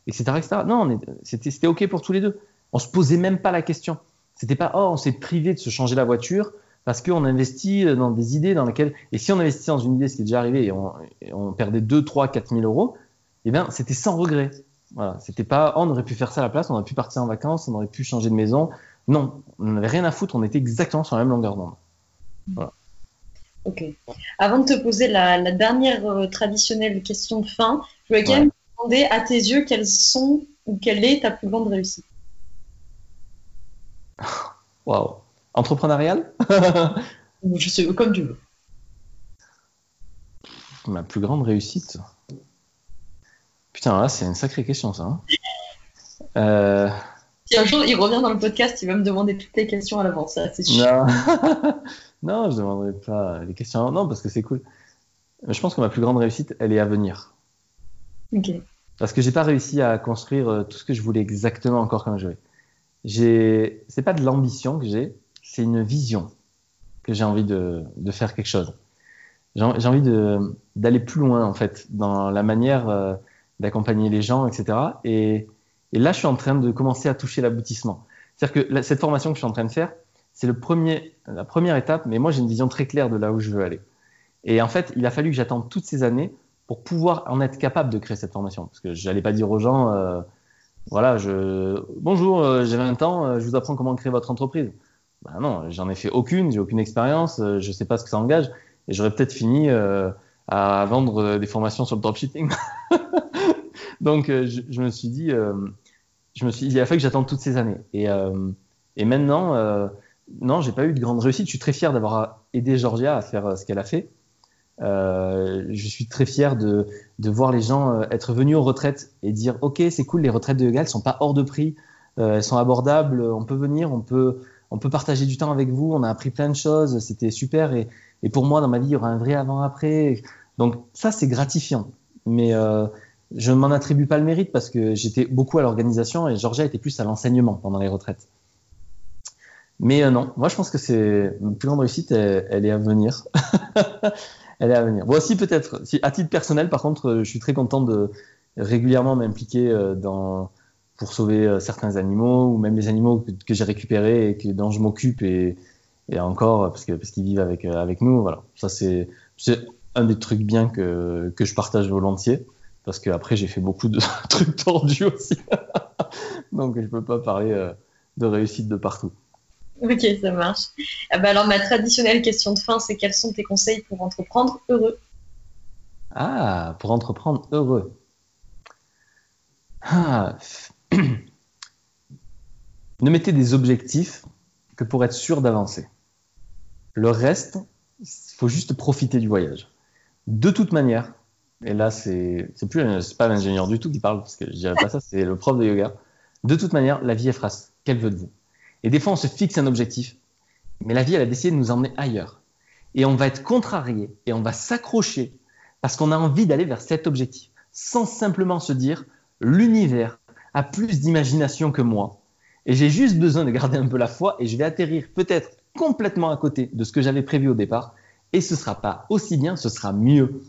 etc., euh, etc. Non, c'était OK pour tous les deux. On se posait même pas la question. C'était pas oh, on s'est privé de se changer la voiture parce qu'on investit euh, dans des idées dans lesquelles. Et si on investit dans une idée, ce qui est déjà arrivé, et on, perdait 2, 3, 4 000 euros, eh bien, c'était sans regret. Voilà. C'était pas oh, on aurait pu faire ça à la place, on aurait pu partir en vacances, on aurait pu changer de maison. Non, on n'avait rien à foutre, on était exactement sur la même longueur d'onde. Voilà. Ok. Avant de te poser la, dernière euh, traditionnelle question de fin, je voulais quand même te demander à tes yeux quelles sont ou quelle est ta plus grande réussite. Waouh. Entrepreneurial Je sais, comme tu veux. Ma plus grande réussite? Putain, là, c'est une sacrée question, ça. Hein. Euh, si un jour il revient dans le podcast, il va me demander toutes les questions à l'avance, c'est sûr. Non. je ne demanderai pas les questions. Non, parce que c'est cool. Je pense que ma plus grande réussite, elle est à venir. Ok. Parce que j'ai pas réussi à construire euh, tout ce que je voulais exactement encore comme je veux. J'ai, c'est pas de l'ambition que j'ai, c'est une vision que j'ai envie de, de, faire quelque chose. J'ai envie de, d'aller plus loin en fait dans la manière euh, d'accompagner les gens, etc. Et et là, je suis en train de commencer à toucher l'aboutissement. C'est-à-dire que cette formation que je suis en train de faire, c'est le premier, la première étape, mais moi j'ai une vision très claire de là où je veux aller. Et en fait, il a fallu que j'attende toutes ces années pour pouvoir en être capable de créer cette formation. Parce que je n'allais pas dire aux gens, euh, voilà, je... bonjour, euh, j'ai 20 ans, euh, je vous apprends comment créer votre entreprise. Ben non, j'en ai fait aucune, j'ai aucune expérience, je ne sais pas ce que ça engage, et j'aurais peut-être fini à vendre des formations sur le dropshipping. Donc, je, me suis dit, je me suis dit, il a fallu que j'attende toutes ces années. Et, maintenant, non, j'ai pas eu de grande réussite. Je suis très fier d'avoir aidé Georgia à faire euh, ce qu'elle a fait. Euh, je suis très fier de, voir les gens être venus aux retraites et dire ok c'est cool les retraites de yoga elles sont pas hors de prix elles sont abordables on peut venir on peut partager du temps avec vous on a appris plein de choses c'était super et, pour moi dans ma vie il y aura un vrai avant après donc ça c'est gratifiant mais je ne m'en attribue pas le mérite parce que j'étais beaucoup à l'organisation et Georgia était plus à l'enseignement pendant les retraites. Mais euh, non, moi je pense que c'est une plus grande réussite, elle, est à venir. elle est à venir. Moi aussi peut-être. À titre personnel, par contre, euh, je suis très content de régulièrement m'impliquer euh, pour sauver certains animaux ou même les animaux que, j'ai récupérés et que, dont je m'occupe et, encore parce que qu'ils vivent avec avec nous. Voilà, ça c'est un des trucs bien que que je partage volontiers parce qu'après j'ai fait beaucoup de trucs tordus aussi. Donc je peux pas parler de réussite de partout. Ok, ça marche. Ah bah alors ma traditionnelle question de fin, c'est quels sont tes conseils pour entreprendre heureux? Ah, pour entreprendre heureux. Ah. ne mettez des objectifs que pour être sûr d'avancer. Le reste, il faut juste profiter du voyage. De toute manière, et là c'est plus pas l'ingénieur du tout qui parle parce que je dirais pas ça, c'est le prof de yoga. De toute manière, la vie elle fera qu'elle veut de vous? Et des fois on se fixe un objectif, mais la vie elle a décidé de nous emmener ailleurs. Et on va être contrarié et on va s'accrocher parce qu'on a envie d'aller vers cet objectif, sans simplement se dire l'univers a plus d'imagination que moi. Et j'ai juste besoin de garder un peu la foi et je vais atterrir peut-être complètement à côté de ce que j'avais prévu au départ. Et ce sera pas aussi bien, ce sera mieux.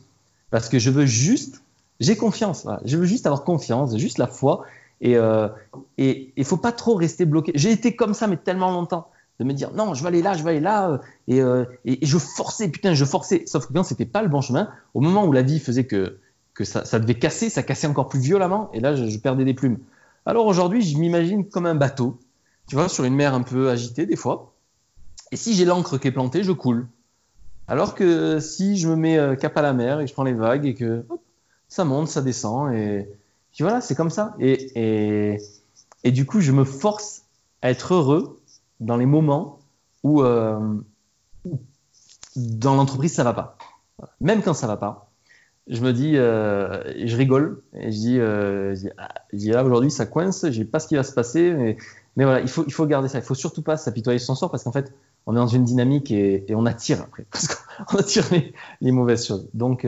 Parce que je veux juste, j'ai confiance, je veux juste avoir confiance, juste la foi. Et euh, il faut pas trop rester bloqué. J'ai été comme ça, mais tellement longtemps, de me dire non, je vais aller là, je vais aller là, euh, et, euh, et, je forçais, putain, je forçais. Sauf que quand c'était pas le bon chemin, au moment où la vie faisait que ça, devait casser, ça cassait encore plus violemment, et là, je, je perdais des plumes. Alors aujourd'hui, je m'imagine comme un bateau, tu vois, sur une mer un peu agitée des fois. Et si j'ai l'encre qui est plantée, je coule. Alors que si je me mets euh, cap à la mer et que je prends les vagues et que hop, ça monte, ça descend, et puis voilà, c'est comme ça. Et, et, et, du coup, je me force à être heureux dans les moments où, euh, dans l'entreprise ça va pas. Même quand ça va pas, je me dis, euh, je rigole et je dis, euh, dis, ah, je dis là aujourd'hui ça coince, je sais pas ce qui va se passer, mais, mais voilà, il faut, il faut garder ça. Il faut surtout pas s'apitoyer sur son sort parce qu'en fait, on est dans une dynamique et, et on attire après, parce qu'on attire les, mauvaises choses. Donc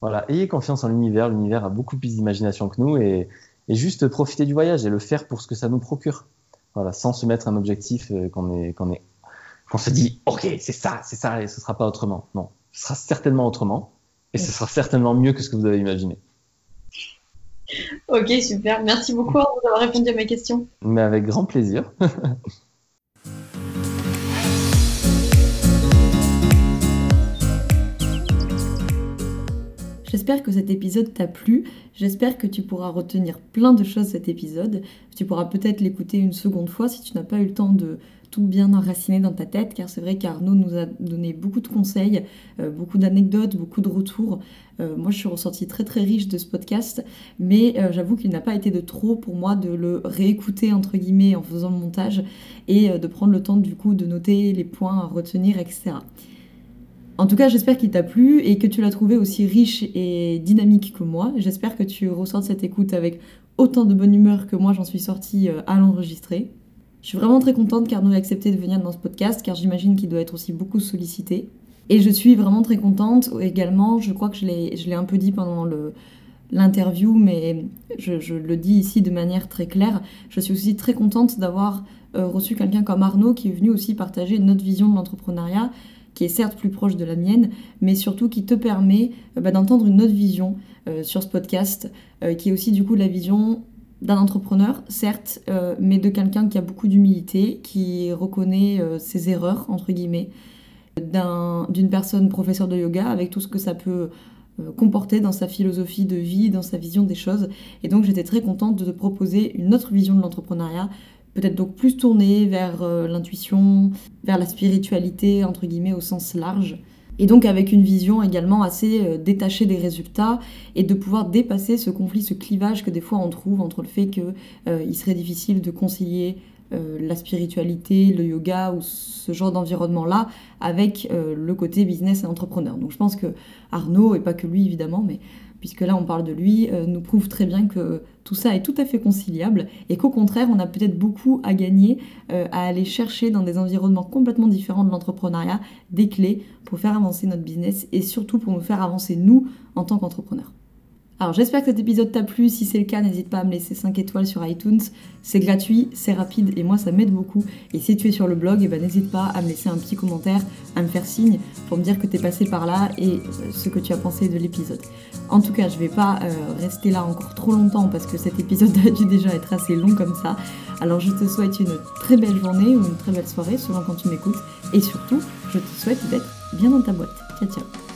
voilà, ayez confiance en l'univers. L'univers a beaucoup plus d'imagination que nous et, et, juste profiter du voyage et le faire pour ce que ça nous procure. Voilà, sans se mettre un objectif euh, qu'on est, qu'on est, qu'on se dit, ok, c'est ça, c'est ça, et ce sera pas autrement. Non, ce sera certainement autrement, et ce sera certainement mieux que ce que vous avez imaginé. Ok, super. Merci beaucoup d'avoir répondu à mes questions. Mais avec grand plaisir. J'espère que cet épisode t'a plu. J'espère que tu pourras retenir plein de choses cet épisode. Tu pourras peut-être l'écouter une seconde fois si tu n'as pas eu le temps de tout bien enraciné dans ta tête, car c'est vrai qu'Arnaud nous a donné beaucoup de conseils, euh, beaucoup d'anecdotes, beaucoup de retours. Euh, moi, je suis ressortie très très riche de ce podcast, mais euh, j'avoue qu'il n'a pas été de trop pour moi de le réécouter entre guillemets en faisant le montage et de prendre le temps du coup de noter les points à retenir, etc. En tout cas, j'espère qu'il t'a plu et que tu l'as trouvé aussi riche et dynamique que moi. J'espère que tu ressors de cette écoute avec autant de bonne humeur que moi j'en suis sortie à l'enregistrer. Je suis vraiment très contente qu'Arnaud ait accepté de venir dans ce podcast, car j'imagine qu'il doit être aussi beaucoup sollicité. Et je suis vraiment très contente également, je crois que je l'ai un peu dit pendant l'interview, mais je, je, le dis ici de manière très claire, je suis aussi très contente d'avoir euh, reçu quelqu'un comme Arnaud qui est venu aussi partager notre vision de l'entrepreneuriat, qui est certes plus proche de la mienne, mais surtout qui te permet euh, bah, d'entendre une autre vision euh, sur ce podcast, euh, qui est aussi du coup la vision d'un entrepreneur, certes, mais de quelqu'un qui a beaucoup d'humilité, qui reconnaît ses erreurs, entre guillemets, d'une personne professeur de yoga, avec tout ce que ça peut comporter dans sa philosophie de vie, dans sa vision des choses. Et donc j'étais très contente de te proposer une autre vision de l'entrepreneuriat, peut-être donc plus tournée vers l'intuition, vers la spiritualité, entre guillemets, au sens large et donc avec une vision également assez euh, détachée des résultats et de pouvoir dépasser ce conflit, ce clivage que des fois on trouve entre le fait qu'il euh, serait difficile de concilier euh, la spiritualité, le yoga ou ce genre d'environnement-là avec euh, le côté business et entrepreneur. Donc je pense que Arnaud, et pas que lui évidemment, mais puisque là on parle de lui, euh, nous prouve très bien que tout ça est tout à fait conciliable et qu'au contraire on a peut-être beaucoup à gagner euh, à aller chercher dans des environnements complètement différents de l'entrepreneuriat des clés pour faire avancer notre business et surtout pour nous faire avancer nous en tant qu'entrepreneurs. Alors j'espère que cet épisode t'a plu, si c'est le cas n'hésite pas à me laisser 5 étoiles sur iTunes, c'est gratuit, c'est rapide et moi ça m'aide beaucoup. Et si tu es sur le blog, eh ben, n'hésite pas à me laisser un petit commentaire, à me faire signe pour me dire que tu es passé par là et euh, ce que tu as pensé de l'épisode. En tout cas, je vais pas euh, rester là encore trop longtemps parce que cet épisode a dû déjà être assez long comme ça. Alors je te souhaite une très belle journée ou une très belle soirée selon quand tu m'écoutes et surtout, je te souhaite d'être bien dans ta boîte. Ciao ciao